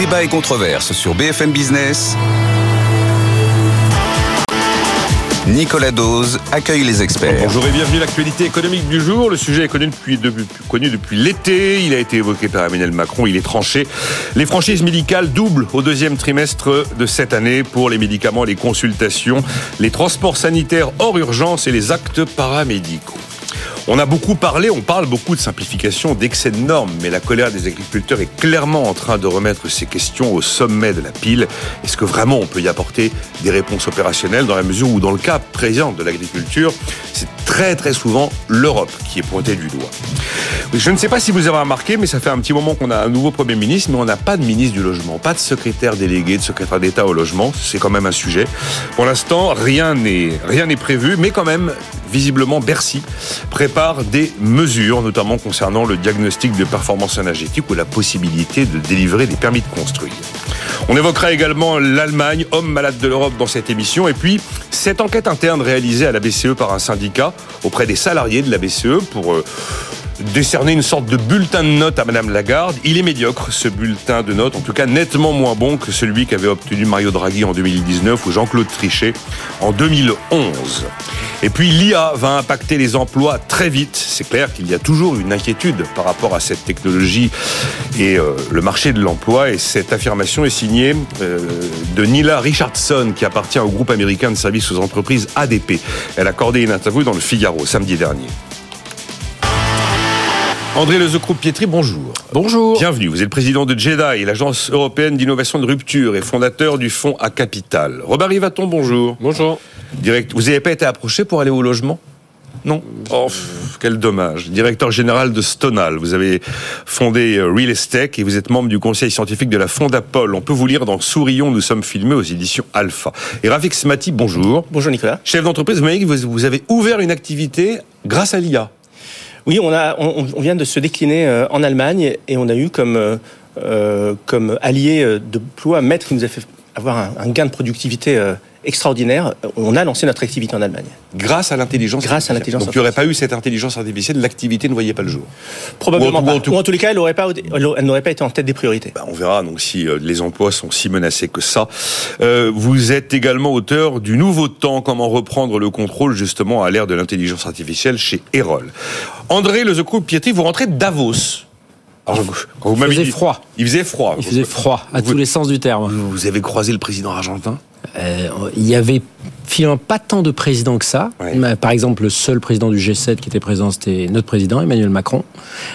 Débat et controverse sur BFM Business. Nicolas Dose accueille les experts. Bonjour et bienvenue à l'actualité économique du jour. Le sujet est connu depuis, depuis, connu depuis l'été. Il a été évoqué par Emmanuel Macron. Il est tranché. Les franchises médicales doublent au deuxième trimestre de cette année pour les médicaments, les consultations, les transports sanitaires hors urgence et les actes paramédicaux. On a beaucoup parlé, on parle beaucoup de simplification, d'excès de normes, mais la colère des agriculteurs est clairement en train de remettre ces questions au sommet de la pile. Est-ce que vraiment on peut y apporter des réponses opérationnelles dans la mesure où, dans le cas présent de l'agriculture, c'est très très souvent l'Europe qui est pointée du doigt? Je ne sais pas si vous avez remarqué, mais ça fait un petit moment qu'on a un nouveau Premier ministre, mais on n'a pas de ministre du Logement, pas de secrétaire délégué, de secrétaire d'État au logement. C'est quand même un sujet. Pour l'instant, rien n'est rien n'est prévu, mais quand même, visiblement, Bercy prépare des mesures, notamment concernant le diagnostic de performance énergétique ou la possibilité de délivrer des permis de construire. On évoquera également l'Allemagne, homme malade de l'Europe dans cette émission, et puis cette enquête interne réalisée à la BCE par un syndicat auprès des salariés de la BCE pour euh, décerner une sorte de bulletin de notes à Madame Lagarde. Il est médiocre, ce bulletin de notes, en tout cas nettement moins bon que celui qu'avait obtenu Mario Draghi en 2019 ou Jean-Claude Trichet en 2011. Et puis l'IA va impacter les emplois très vite. C'est clair qu'il y a toujours une inquiétude par rapport à cette technologie et euh, le marché de l'emploi. Et cette affirmation est signée euh, de Nila Richardson, qui appartient au groupe américain de services aux entreprises ADP. Elle a accordé une interview dans le Figaro samedi dernier. André Lezecroupe-Pietri, bonjour. Bonjour. Bienvenue. Vous êtes le président de JEDI, l'agence européenne d'innovation de rupture et fondateur du fonds à capital. Robert Rivaton, bonjour. Bonjour. Direct. Vous n'avez pas été approché pour aller au logement? Non. Oh, quel dommage. Directeur général de Stonal. Vous avez fondé euh, Real Estate et vous êtes membre du conseil scientifique de la Fondapol. On peut vous lire dans Sourions, nous sommes filmés aux éditions Alpha. Et Rafik Smati, bonjour. Bonjour Nicolas. Chef d'entreprise, vous m'avez dit que vous avez ouvert une activité grâce à l'IA. Oui, on, vient de se décliner euh, en Allemagne et on a eu comme, euh, euh allié de ploie maître qui nous a fait avoir un, gain de productivité extraordinaire. On a lancé notre activité en Allemagne. Grâce à l'intelligence Grâce à l'intelligence Donc il n'y aurait pas eu cette intelligence artificielle, l'activité ne voyait pas le jour. Probablement pas. Ou en, tous les cas, elle n'aurait pas, été en tête des priorités. Ben, on verra donc si les emplois sont si menacés que ça. vous êtes également auteur du Nouveau Temps, comment reprendre le contrôle justement à l'ère de l'intelligence artificielle chez Erol. André Lezecou Pietri, vous rentrez de Davos. Alors, quand vous il faisait froid. Il faisait froid. Il faisait froid, à tous les sens du terme. Vous avez croisé le président argentin? Euh, Il y avait finalement pas tant de présidents que ça. Par exemple, le seul président du G7 qui était présent, c'était notre président, Emmanuel Macron.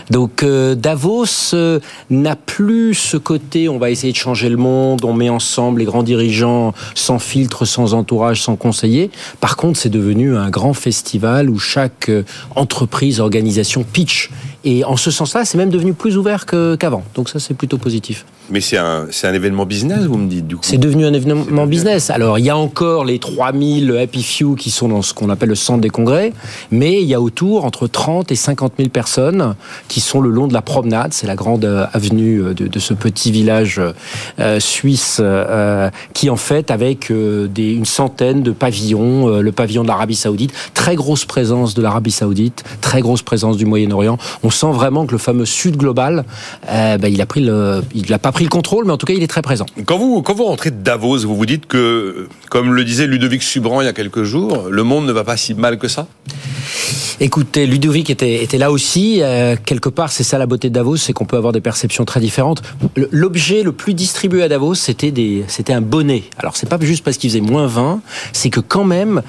Donc euh, Davos euh, n'a plus ce côté, on va essayer de changer le monde, on met ensemble les grands dirigeants sans filtre, sans entourage, sans conseiller. Par contre, c'est devenu un grand festival où chaque entreprise, organisation pitch et en ce sens-là, c'est même devenu plus ouvert qu'avant. Donc ça, c'est plutôt positif. Mais c'est un, un événement business, vous me dites, du coup C'est devenu un événement business. Alors, il y a encore les 3000 Happy Few qui sont dans ce qu'on appelle le centre des congrès, mais il y a autour entre 30 et 50 000 personnes qui sont le long de la promenade. C'est la grande euh, avenue euh, de, ce petit village euh, suisse qui, en fait, avec une centaine de pavillons, le pavillon de l'Arabie Saoudite, très grosse présence de l'Arabie Saoudite, très grosse présence du Moyen-Orient. On sent vraiment que le fameux Sud global, ben, il a pris il n'a pas pris le contrôle, mais en tout cas, il est très présent. Quand vous, quand vous rentrez de Davos, vous vous dites que, comme le disait Ludovic Subran il y a quelques jours, le monde ne va pas si mal que ça? Écoutez, Ludovic était, était là aussi. Euh, quelque part, c'est ça la beauté de Davos, c'est qu'on peut avoir des perceptions très différentes. L'objet le plus distribué à Davos, c'était un bonnet. Alors, c'est pas juste parce qu'il faisait moins 20, c'est que quand même,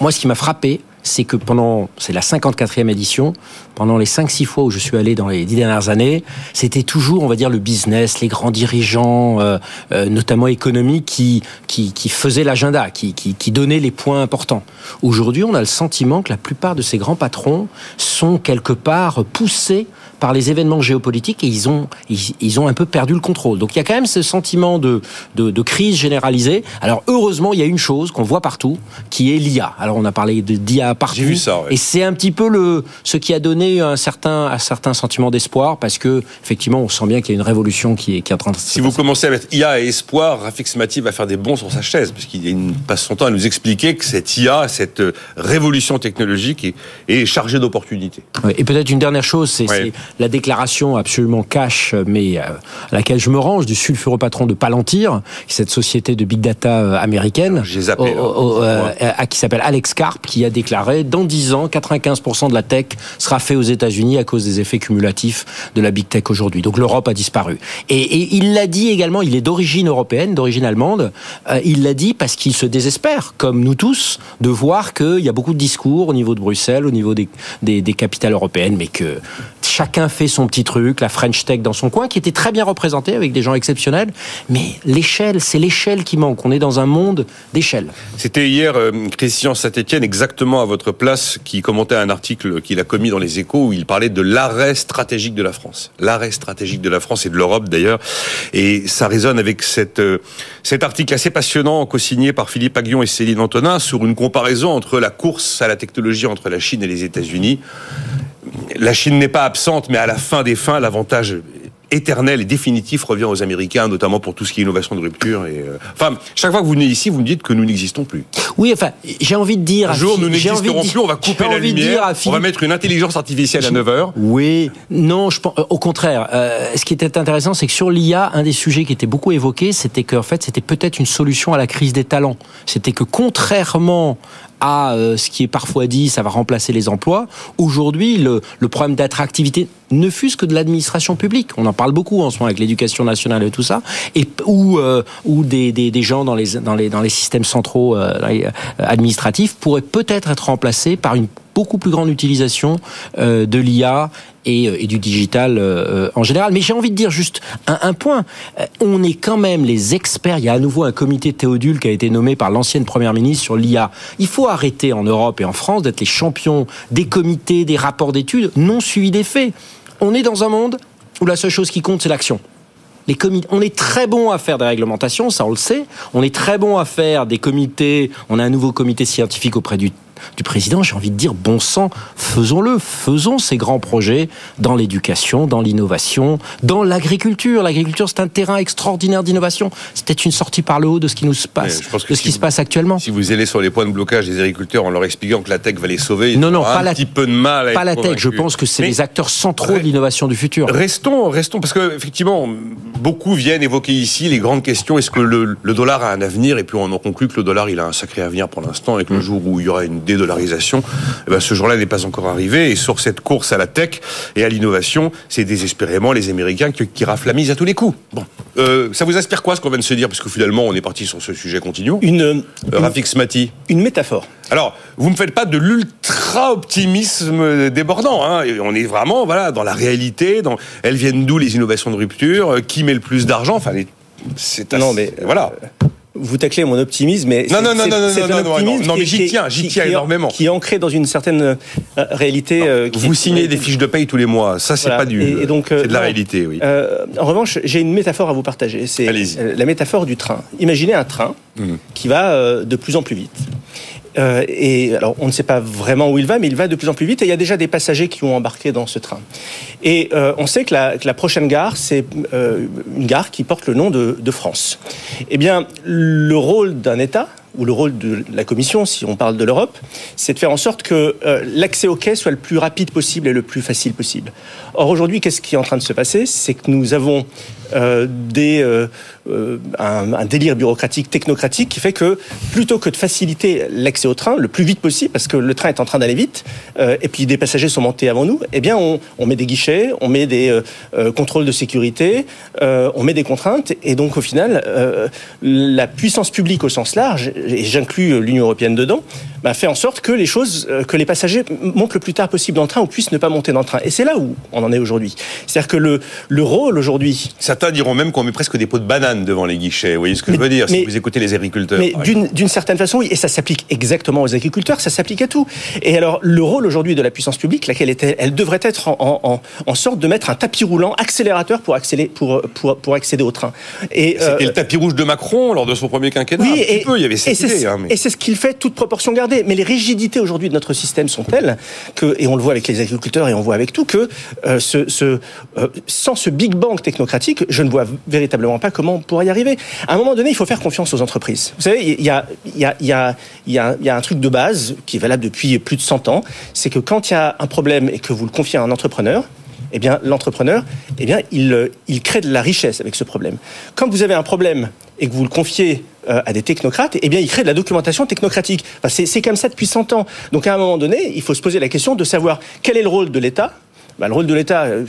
moi, ce qui m'a frappé, c'est que pendant, c'est la 54e édition, pendant les 5-6 fois où je suis allé dans les 10 dernières années, c'était toujours, on va dire, le business, les grands dirigeants, euh, euh, notamment économiques, qui, qui, qui faisaient l'agenda, qui, qui, qui donnaient les points importants. Aujourd'hui, on a le sentiment que la plupart de ces grands patrons sont quelque part poussés par les événements géopolitiques et ils ont, ils, ont un peu perdu le contrôle. Donc il y a quand même ce sentiment de, de, de crise généralisée. Alors heureusement, il y a une chose qu'on voit partout, qui est l'IA. Alors on a parlé d'IA Partout. Vu ça, ouais. Et c'est un petit peu le ce qui a donné un certain un certain sentiment d'espoir parce que effectivement on sent bien qu'il y a une révolution qui est qui est en train de se Si vous commencez à mettre IA et espoir, Rafik Smati va faire des bons sur sa chaise, parce qu'il passe son temps à nous expliquer que cette IA, cette euh, révolution technologique est, est chargée d'opportunités. Ouais, Et peut-être une dernière chose, c'est Ouais. la déclaration absolument cash, mais euh, à laquelle je me range, du sulfureux patron de Palantir, cette société de big data euh, américaine, J'ai zappé, au- au- euh, à- qui s'appelle Alex Karp, qui a déclaré dans 10 ans, 95% de la tech sera fait aux États-Unis à cause des effets cumulatifs de la big tech aujourd'hui. Donc l'Europe a disparu. Et, il l'a dit également, il est d'origine européenne, d'origine allemande. euh, il l'a dit parce qu'il se désespère, comme nous tous, de voir qu'il y a beaucoup de discours au niveau de Bruxelles, au niveau des, capitales européennes, mais que chacun fait son petit truc, la French Tech dans son coin, qui était très bien représentée avec des gens exceptionnels. Mais l'échelle, c'est l'échelle qui manque. On est dans un monde d'échelle. C'était hier euh, Christian Saint-Etienne, exactement à votre place, qui commentait un article qu'il a commis dans les échos où il parlait de l'arrêt stratégique de la France. L'arrêt stratégique de la France et de l'Europe d'ailleurs. Et ça résonne avec cette, euh, cet article assez passionnant co-signé par Philippe Aguillon et Céline Antonin sur une comparaison entre la course à la technologie entre la Chine et les États-Unis. La Chine n'est pas absente, mais à la fin des fins, l'avantage éternel et définitif revient aux Américains, notamment pour tout ce qui est innovation de rupture. Et, euh, Enfin, chaque fois que vous venez ici, vous me dites que nous n'existons plus. Oui, enfin, j'ai envie de dire. Un jour, nous n'existerons plus, on va couper la lumière, on va mettre une intelligence artificielle à 9 heures. Oui, non, je pense, euh, au contraire. Euh, ce qui était intéressant, c'est que sur l'IA, un des sujets qui était beaucoup évoqué, c'était qu'en fait, c'était peut-être une solution à la crise des talents. C'était que contrairement à euh, ce qui est parfois dit, ça va remplacer les emplois. Aujourd'hui, le, problème d'attractivité ne fût-ce que de l'administration publique. On en parle beaucoup en ce moment avec l'éducation nationale et tout ça, ou euh, des, gens dans les systèmes centraux euh, administratifs pourraient peut-être être remplacés par une beaucoup plus grande utilisation euh, de l'IA et, euh, et du digital euh, en général. Mais j'ai envie de dire juste un, point. On est quand même les experts. Il y a à nouveau un comité Théodule qui a été nommé par l'ancienne première ministre sur l'IA. Il faut arrêter en Europe et en France d'être les champions des comités, des rapports d'études non suivis des faits. On est dans un monde où la seule chose qui compte, c'est l'action. Les on est très bon à faire des réglementations, ça on le sait. On est très bon à faire des comités. On a un nouveau comité scientifique auprès du, du président. J'ai envie de dire, bon sang, faisons-le. Faisons ces grands projets dans l'éducation, dans l'innovation, dans l'agriculture. L'agriculture, c'est un terrain extraordinaire d'innovation. Peut-être une sortie par le haut de ce qui nous se passe, Mais je pense que de ce si qui vous- se passe actuellement. Si vous allez sur les points de blocage des agriculteurs en leur expliquant que la tech va les sauver, ils Non, non, pas un la- petit peu de mal à Pas la tech. Je pense que c'est les acteurs centraux de l'innovation du futur. Restons, restons, parce que effectivement, beaucoup viennent évoquer ici les grandes questions. Est-ce que le, le dollar a un avenir? Et puis on en conclut que le dollar, il a un sacré avenir pour l'instant, et que le jour où il y aura une dédollarisation, eh ben, ce jour-là n'est pas encore arrivé. Et sur cette course à la tech et à l'innovation, c'est désespérément les Américains qui, qui raflent la mise à tous les coups. Bon, Euh, ça vous inspire quoi ce qu'on vient de se dire? Parce que finalement, on est parti sur ce sujet. Continuons. Une, Euh, Rafik Smati. une métaphore. Alors, vous me faites pas de l'ultra optimisme débordant. Hein. On est vraiment voilà dans la réalité. Dans elles viennent d'où les innovations de rupture? Euh, Qui met le plus d'argent Enfin, les- c'est assez- Non, mais, euh, voilà. Vous taclez mon optimisme, mais Non, non, non, non, non, non, non, non, non, mais est- j'y est- tiens, j'y tiens qui est- énormément. Qui est ancré dans une certaine euh, réalité. euh, qui- Vous signez des fiches de paye tous les mois. Ça, c'est Voilà. pas du. Et- et donc, euh, c'est de la non. réalité, oui. Euh, en revanche, j'ai une métaphore à vous partager. C'est euh, la métaphore du train. Imaginez un train Mhm. qui va euh, de plus en plus vite. Euh, et alors, on ne sait pas vraiment où il va, mais il va de plus en plus vite. Et il y a déjà des passagers qui ont embarqué dans ce train. Et euh, on sait que la, prochaine gare, c'est euh, une gare qui porte le nom de, de France. Eh bien, le rôle d'un État ou le rôle de la Commission, si on parle de l'Europe, c'est de faire en sorte que euh, l'accès au quai soit le plus rapide possible et le plus facile possible. Or aujourd'hui, qu'est-ce qui est en train de se passer? C'est que nous avons euh, euh, un, délire bureaucratique, technocratique, qui fait que plutôt que de faciliter l'accès au train le plus vite possible, parce que le train est en train d'aller vite, et puis des passagers sont montés avant nous, eh bien on, on met des guichets, on met des contrôles de sécurité, on met des contraintes, et donc au final, la puissance publique au sens large, et j'inclus l'Union européenne dedans, bah, fait en sorte que les choses, euh, que les passagers montent le plus tard possible dans le train ou puissent ne pas monter dans le train. Et c'est là où on en est aujourd'hui. C'est-à-dire que le, le rôle aujourd'hui Certains diront même qu'on met presque des pots de bananes devant les guichets. Vous voyez ce que je veux dire? Mais- Si vous écoutez les agriculteurs. Mais d'une certaine façon, oui, et ça s'applique exactement aux agriculteurs, ça s'applique à tout. Et alors, le rôle aujourd'hui de la puissance publique, laquelle était, elle devrait être en, en, en, sorte de mettre un tapis roulant accélérateur pour, accélérer, pour, pour, pour accéder au train. Et, C'était euh, le tapis rouge de Macron lors de son premier quinquennat. oui, un petit et, peu, il y avait et cette idée. hein, mais- et c'est ce qu'il fait toute proportion gardée. Mais les rigidités aujourd'hui de notre système sont telles que, et on le voit avec les agriculteurs et on voit avec tout, que euh, euh, sans ce big bang technocratique, je ne vois véritablement pas comment on pourrait y arriver. À un moment donné, il faut faire confiance aux entreprises. Vous savez, il y a, y a un truc de base qui est valable depuis plus de 100 ans, c'est que quand il y a un problème et que vous le confiez à un entrepreneur, eh bien, l'entrepreneur, eh bien, il, euh, il crée de la richesse avec ce problème. Quand vous avez un problème et que vous le confiez euh, à des technocrates, eh bien, il crée de la documentation technocratique. C'est comme ça depuis 100 ans. Donc, à un moment donné, il faut se poser la question de savoir quel est le rôle de l'État bah, le rôle de l'État, euh,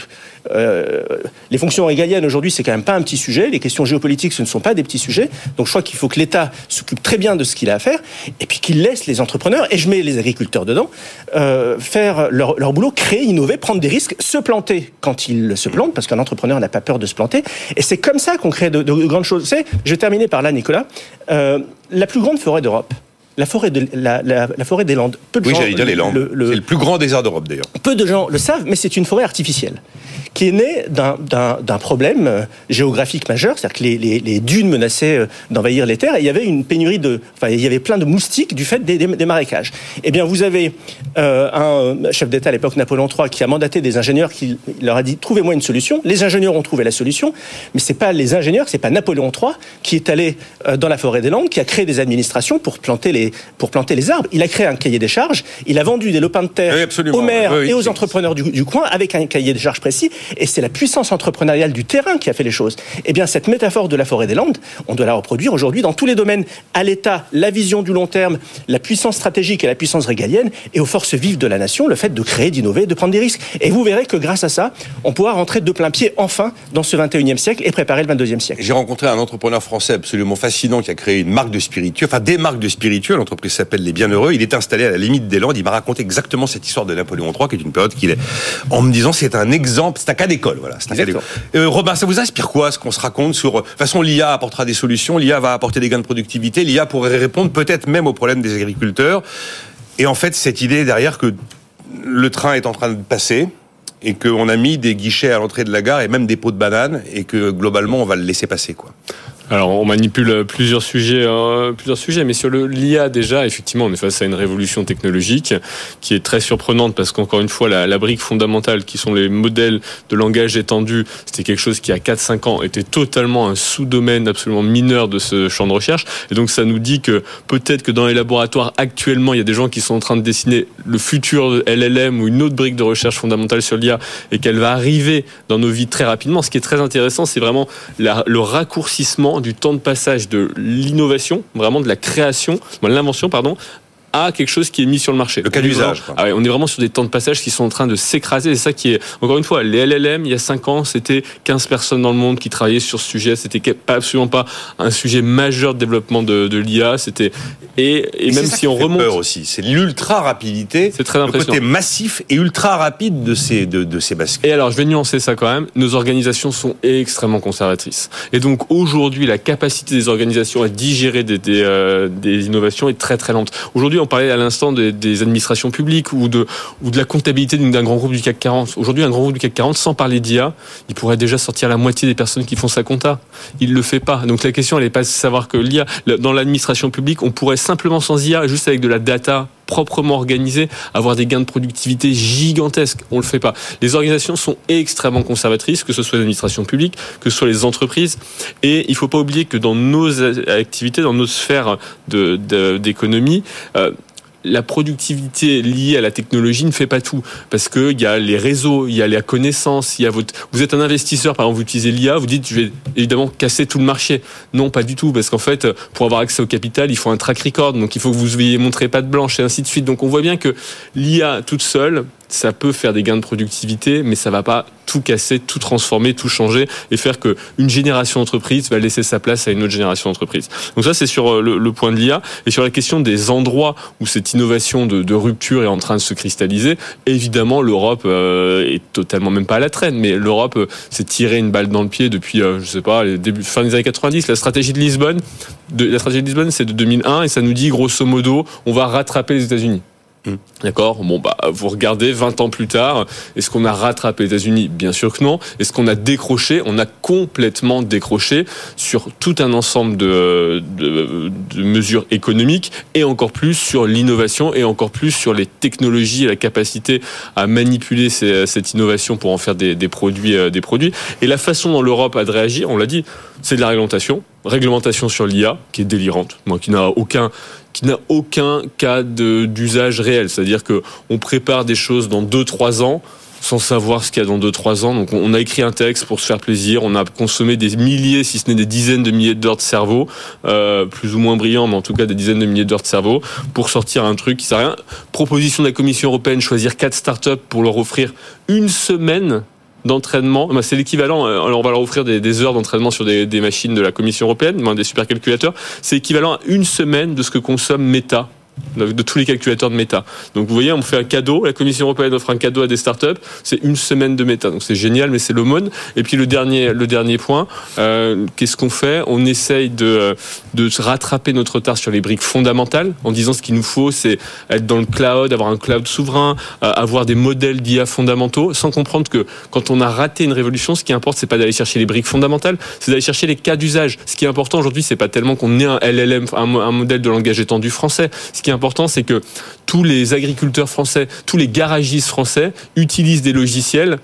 euh, les fonctions régaliennes aujourd'hui, c'est quand même pas un petit sujet. Les questions géopolitiques, ce ne sont pas des petits sujets. Donc je crois qu'il faut que l'État s'occupe très bien de ce qu'il a à faire, et puis qu'il laisse les entrepreneurs, et je mets les agriculteurs dedans, euh, faire leur, boulot, créer, innover, prendre des risques, se planter quand ils se plantent, parce qu'un entrepreneur n'a pas peur de se planter. Et c'est comme ça qu'on crée de, de, grandes choses. Je vais terminer par là, Nicolas. La plus grande forêt d'Europe, la forêt, de, la, la, la, forêt des Landes. Peu de oui, j'allais dire les Landes. C'est le plus grand désert d'Europe d'ailleurs. Peu de gens le savent, mais c'est une forêt artificielle qui est née d'un problème euh, géographique majeur, c'est-à-dire que les, les, les, dunes menaçaient euh, d'envahir les terres et il y avait une pénurie de, enfin il y avait plein de moustiques du fait des, des, des marécages. Eh bien, vous avez euh, un chef d'État à l'époque Napoléon III qui a mandaté des ingénieurs qui leur a dit trouvez-moi une solution. Les ingénieurs ont trouvé la solution, mais c'est pas les ingénieurs, c'est pas Napoléon III qui est allé dans la forêt des Landes, qui a créé des administrations pour planter les pour planter les arbres. Il a créé un cahier des charges. Il a vendu des lopins de terre oui, aux maires oui, et aux entrepreneurs du, du, coin avec un cahier des charges précis. Et c'est la puissance entrepreneuriale du terrain qui a fait les choses. Eh bien, cette métaphore de la forêt des Landes, on doit la reproduire aujourd'hui dans tous les domaines. À l'État, la vision du long terme, la puissance stratégique et la puissance régalienne, et aux forces vives de la nation, le fait de créer, d'innover, de prendre des risques. Et vous verrez que grâce à ça, on pourra rentrer de plein pied enfin dans ce 21e siècle et préparer le 22e siècle. J'ai rencontré un entrepreneur français absolument fascinant qui a créé une marque de spiritueux, enfin des marques de spiritueux. L'entreprise s'appelle Les Bienheureux. Il est installé à la limite des Landes. Il m'a raconté exactement cette histoire de Napoléon III, qui est une période qu'il est, en me disant c'est un exemple, c'est un cas d'école, voilà. C'est un cas d'école. Euh, Robin, ça vous inspire quoi ce qu'on se raconte sur, de toute façon, l'IA apportera des solutions, l'IA va apporter des gains de productivité, l'IA pourrait répondre peut-être même aux problèmes des agriculteurs. Et en fait, cette idée derrière que le train est en train de passer, et qu'on a mis des guichets à l'entrée de la gare et même des pots de bananes et que globalement on va le laisser passer quoi. Alors, on manipule plusieurs sujets, euh, plusieurs sujets, mais sur l'IA déjà, effectivement, on est face à une révolution technologique qui est très surprenante parce qu'encore une fois, la, brique fondamentale, qui sont les modèles de langage étendu, c'était quelque chose qui, à 4-5 ans, était totalement un sous-domaine absolument mineur de ce champ de recherche. Et donc, ça nous dit que peut-être que dans les laboratoires actuellement, il y a des gens qui sont en train de dessiner le futur LLM ou une autre brique de recherche fondamentale sur l'IA et qu'elle va arriver dans nos vies très rapidement. Ce qui est très intéressant, c'est vraiment le raccourcissement du temps de passage de l'innovation, vraiment de la création, de l'invention, pardon, à quelque chose qui est mis sur le marché. Le cas d'usage. Ah ouais, on est vraiment sur des temps de passage qui sont en train de s'écraser. C'est ça qui est, encore une fois, les LLM, il y a 5 ans, c'était 15 personnes dans le monde qui travaillaient sur ce sujet. C'était absolument pas un sujet majeur de développement de, de l'IA. C'était, et, et, même si on remonte. peur aussi. C'est l'ultra rapidité. C'est très impressionnant. Le côté massif et ultra rapide de ces, de, de ces bascules. Et alors, je vais nuancer ça quand même. Nos organisations sont extrêmement conservatrices. Et donc, aujourd'hui, la capacité des organisations à digérer des, des, euh, des innovations est très, très lente. Aujourd'hui, on parlait à l'instant des, administrations publiques ou de, la comptabilité d'un grand groupe du CAC 40. Aujourd'hui, un grand groupe du CAC 40, sans parler d'IA, il pourrait déjà sortir la moitié des personnes qui font sa compta. Il le fait pas. Donc la question, elle n'est pas de savoir que l'IA, dans l'administration publique, on pourrait simplement sans IA, juste avec de la data proprement organisée, avoir des gains de productivité gigantesques. On le fait pas. Les organisations sont extrêmement conservatrices, que ce soit l'administration publique, que ce soit les entreprises. Et il faut pas oublier que dans nos activités, dans nos sphères d'économie, euh, la productivité liée à la technologie ne fait pas tout parce que il y a les réseaux, il y a la connaissance, il y a votre vous êtes un investisseur par exemple vous utilisez l'IA, vous dites je vais évidemment casser tout le marché. Non, pas du tout parce qu'en fait pour avoir accès au capital, il faut un track record donc il faut que vous ayez montré pas de blanche et ainsi de suite. Donc on voit bien que l'IA toute seule ça peut faire des gains de productivité, mais ça va pas tout casser, tout transformer, tout changer et faire que une génération d'entreprise va laisser sa place à une autre génération d'entreprise. Donc ça, c'est sur le, le, point de l'IA et sur la question des endroits où cette innovation de, rupture est en train de se cristalliser. Évidemment, l'Europe euh, est totalement même pas à la traîne, mais l'Europe euh, s'est tiré une balle dans le pied depuis, euh, je sais pas, fin des années 90. La stratégie de Lisbonne, la stratégie de Lisbonne, c'est de 2001 et ça nous dit grosso modo, on va rattraper les États-Unis. D'accord. Bon, bah, vous regardez 20 ans plus tard, est-ce qu'on a rattrapé les États-Unis? Bien sûr que non. Est-ce qu'on a décroché? On a complètement décroché sur tout un ensemble de, mesures économiques et encore plus sur l'innovation et encore plus sur les technologies et la capacité à manipuler cette innovation pour en faire des, des produits, euh, des produits. Et la façon dont l'Europe a de réagir, on l'a dit, c'est de la réglementation. Réglementation sur l'IA, qui est délirante, moi, qui n'a aucun qui n'a aucun cas d'usage réel. C'est-à-dire que on prépare des choses dans 2-3 ans sans savoir ce qu'il y a dans 2-3 ans. Donc on a écrit un texte pour se faire plaisir, on a consommé des milliers, si ce n'est des dizaines de milliers d'heures de cerveau, euh, plus ou moins brillants, mais en tout cas des dizaines de milliers d'heures de cerveau, pour sortir un truc qui sert à rien. Proposition de la Commission européenne, choisir quatre startups pour leur offrir une semaine d'entraînement, Bah, c'est l'équivalent, euh, alors on va leur offrir des, heures d'entraînement sur des, des machines de la Commission européenne, des supercalculateurs, c'est équivalent à une semaine de ce que consomme Meta de de tous les calculateurs de méta. Donc vous voyez, on fait un cadeau, la Commission européenne offre un cadeau à des startups, c'est une semaine de méta. Donc c'est génial, mais c'est l'aumône. Et puis le dernier, le dernier point, euh, qu'est-ce qu'on fait? On essaye de, de se rattraper notre retard sur les briques fondamentales en disant ce qu'il nous faut, c'est être dans le cloud, avoir un cloud souverain, euh, avoir des modèles d'IA fondamentaux, sans comprendre que quand on a raté une révolution, ce qui importe, c'est pas d'aller chercher les briques fondamentales, c'est d'aller chercher les cas d'usage. Ce qui est important aujourd'hui, c'est pas tellement qu'on ait un LLM, un, un modèle de langage étendu français. Ce qui important, c'est que tous les agriculteurs français, tous les garagistes français utilisent des logiciels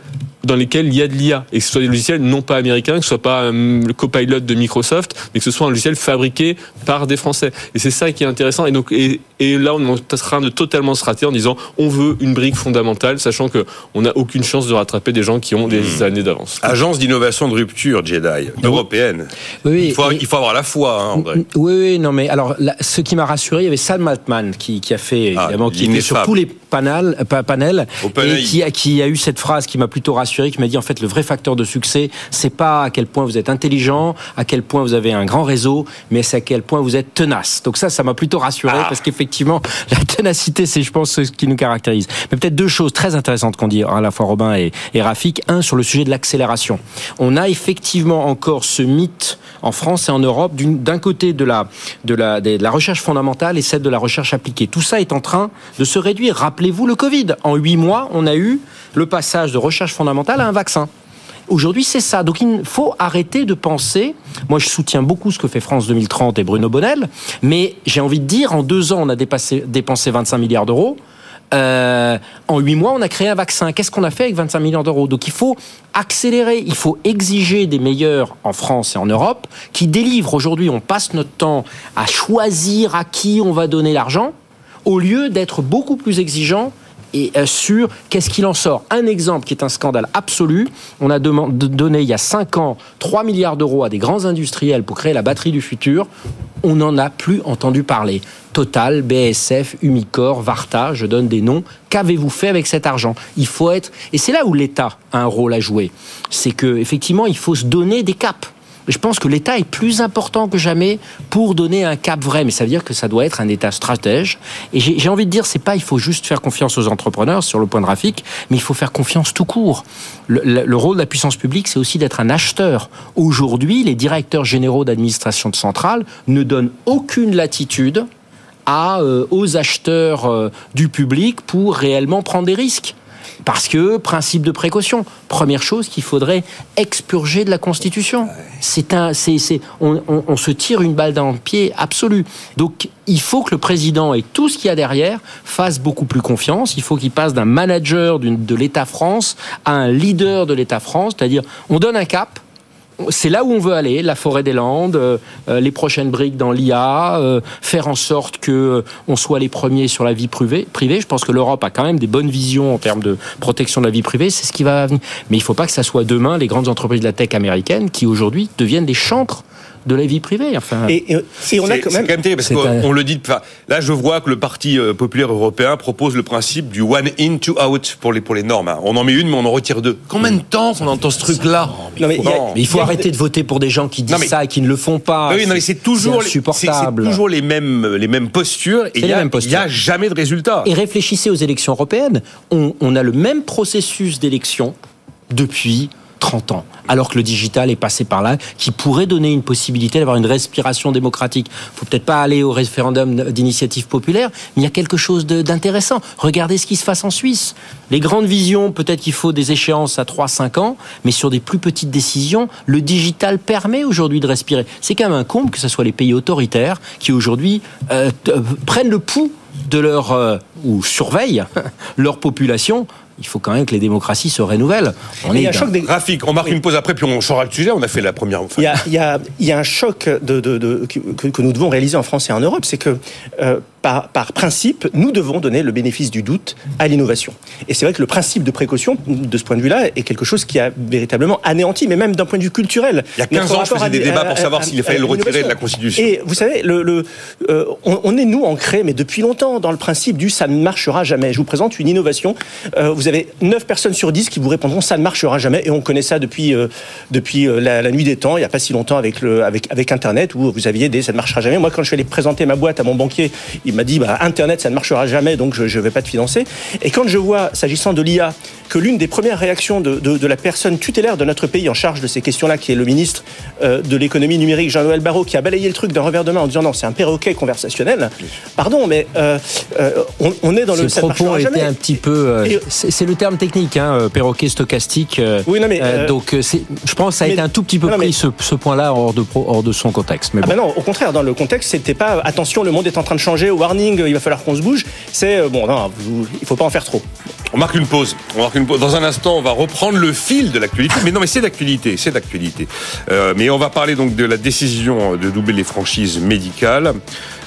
dans lesquels il y a de l'IA et que ce soit des logiciels non pas américains, que ce soit pas euh, le copilot de Microsoft, mais que ce soit un logiciel fabriqué par des Français. Et c'est ça qui est intéressant. Et donc, et, et là, on est en train de totalement se rater en disant, on veut une brique fondamentale, sachant que on n'a aucune chance de rattraper des gens qui ont des années d'avance. Agence d'innovation de rupture, Jedi, européenne. Oui, oui, Il faut, et- il faut avoir la foi, hein, André. Oui, oui, non, mais alors, là, ce qui m'a rassuré, il y avait Sam Altman qui, qui a fait, Ah, évidemment, qui était sur tous les panels, pa- panels et qui a, qui a eu cette phrase qui m'a plutôt rassuré, qui m'a dit, en fait, le vrai facteur de succès, c'est pas à quel point vous êtes intelligent, à quel point vous avez un grand réseau, mais c'est à quel point vous êtes tenace. Donc ça, ça m'a plutôt rassuré, Ah. parce qu'effectivement, la ténacité, c'est, je pense, ce qui nous caractérise. Mais peut-être deux choses très intéressantes qu'on dit à la fois Robin et, et Rafik. Un, sur le sujet de l'accélération. On a effectivement encore ce mythe en France et en Europe d'un côté de la, de, la, de la recherche fondamentale et celle de la recherche appliquée. Tout ça est en train de se réduire. Rappelez-vous le Covid. En huit mois, on a eu le passage de recherche fondamentale à un vaccin. Aujourd'hui, c'est ça. Donc, il faut arrêter de penser. Moi, je soutiens beaucoup ce que fait France 2030 et Bruno Bonnel, mais j'ai envie de dire, en deux ans, on a dépensé 25 milliards d'euros. Euh, en huit mois, on a créé un vaccin. Qu'est-ce qu'on a fait avec 25 milliards d'euros? Donc, il faut accélérer, il faut exiger des meilleurs en France et en Europe qui délivrent. Aujourd'hui, on passe notre temps à choisir à qui on va donner l'argent au lieu d'être beaucoup plus exigeant et sur qu'est-ce qu'il en sort. Un exemple qui est un scandale absolu, on a donné il y a 5 ans 3 milliards d'euros à des grands industriels pour créer la batterie du futur, on n'en a plus entendu parler. Total, BSF, Umicore, Varta, je donne des noms. Qu'avez-vous fait avec cet argent? Il faut être et c'est là où l'État a un rôle à jouer. C'est que effectivement, il faut se donner des caps. Je pense que l'État est plus important que jamais pour donner un cap vrai, mais ça veut dire que ça doit être un État stratège. Et j'ai envie de dire, c'est pas il faut juste faire confiance aux entrepreneurs sur le point de graphique, mais il faut faire confiance tout court. Le, le- le rôle de la puissance publique, c'est aussi d'être un acheteur. Aujourd'hui, les directeurs généraux d'administration de centrale ne donnent aucune latitude euh, aux acheteurs euh, du public pour réellement prendre des risques. Parce que, principe de précaution, première chose qu'il faudrait expurger de la Constitution. C'est un, c'est, on, on- on se tire une balle dans le pied absolu. Donc, il faut que le président et tout ce qu'il y a derrière fasse beaucoup plus confiance. Il faut qu'il passe d'un manager de l'État France à un leader de l'État France. C'est-à-dire, on donne un cap, c'est là où on veut aller, la forêt des Landes, euh, euh, les prochaines briques dans l'IA, euh, faire en sorte que euh, on soit les premiers sur la vie privée. privée. Je pense que l'Europe a quand même des bonnes visions en termes de protection de la vie privée, c'est ce qui va venir. Mais il ne faut pas que ça soit demain les grandes entreprises de la tech américaines qui aujourd'hui deviennent des chantres de la vie privée. Enfin, Et, et- et on a C'est- quand c'est même. terrible parce qu'on un- on le dit. enfin, là, je vois que le Parti euh, populaire européen propose le principe du one in, two out pour les, pour les normes. hein. On en met une, mais on en retire deux. Combien de temps qu'on entend ce truc-là? Non, mais il y a- Non. mais il faut arrêter de voter pour des gens qui disent Non, mais- ça et qui ne le font pas. Oui, non, mais c'est toujours, insupportable. c'est- toujours les mêmes, les mêmes postures et il a- n'y a jamais de résultat. Et réfléchissez aux élections européennes. On, on a le même processus d'élection depuis 30 ans, alors que le digital est passé par là, qui pourrait donner une possibilité d'avoir une respiration démocratique. Faut peut-être pas aller au référendum d'initiative populaire, mais il y a quelque chose d'intéressant. Regardez ce qui se passe en Suisse. Les grandes visions, peut-être qu'il faut des échéances à 3-5 ans, mais sur des plus petites décisions, le digital permet aujourd'hui de respirer. C'est quand même un comble que ce soit les pays autoritaires qui aujourd'hui euh, prennent le pouls de leur euh, ou surveillent leur population il faut quand même que les démocraties se renouvellent. On est il y a un choc des... Rafik, on marque une pause après, puis on changera le sujet. On a fait la première. Il, y a, il, y a, il y a un choc de, de, de que, que, nous devons réaliser en France et en Europe, c'est que euh, par, par, principe, nous devons donner le bénéfice du doute à l'innovation. Et c'est vrai que le principe de précaution, de ce point de vue-là, est quelque chose qui a véritablement anéanti, mais même d'un point de vue culturel. Il y a 15 ans, je faisais des débats pour savoir s'il fallait le retirer de la Constitution. Et vous savez, le, le euh, on, on, est nous ancrés, mais depuis longtemps, dans le principe du ça ne marchera jamais. Je vous présente une innovation. Euh, vous avez 9 personnes sur 10 qui vous répondront ça ne marchera jamais. Et on connaît ça depuis, euh, depuis la, la, nuit des temps, il n'y a pas si longtemps avec, le, avec, avec Internet, où vous aviez des ça ne marchera jamais. Moi, quand je vais aller présenter ma boîte à mon banquier, il m'a dit bah, Internet, ça ne marchera jamais, donc je ne vais pas te financer. Et quand je vois, s'agissant de l'IA, que l'une des premières réactions de, de, de, la personne tutélaire de notre pays en charge de ces questions-là, qui est le ministre euh, de l'économie numérique, Jean-Noël Barrot, qui a balayé le truc d'un revers de main en disant non, c'est un perroquet conversationnel. Pardon, mais euh, euh, on, on, est dans le. Ce propos était un petit peu. c'est le terme technique, hein, perroquet stochastique. Oui, non, mais donc je pense que ça a mais, été un tout petit peu non, pris mais, ce, ce point-là hors de hors de son contexte. Mais bon. ah ben non, au contraire, dans le contexte, c'était pas attention, le monde est en train de changer, warning, il va falloir qu'on se bouge. C'est bon, non, il faut pas en faire trop. On marque une pause. On marque une pause. Dans un instant, on va reprendre le fil de l'actualité. Mais non, mais c'est d'actualité, c'est d'actualité. Euh, mais on va parler donc de la décision de doubler les franchises médicales.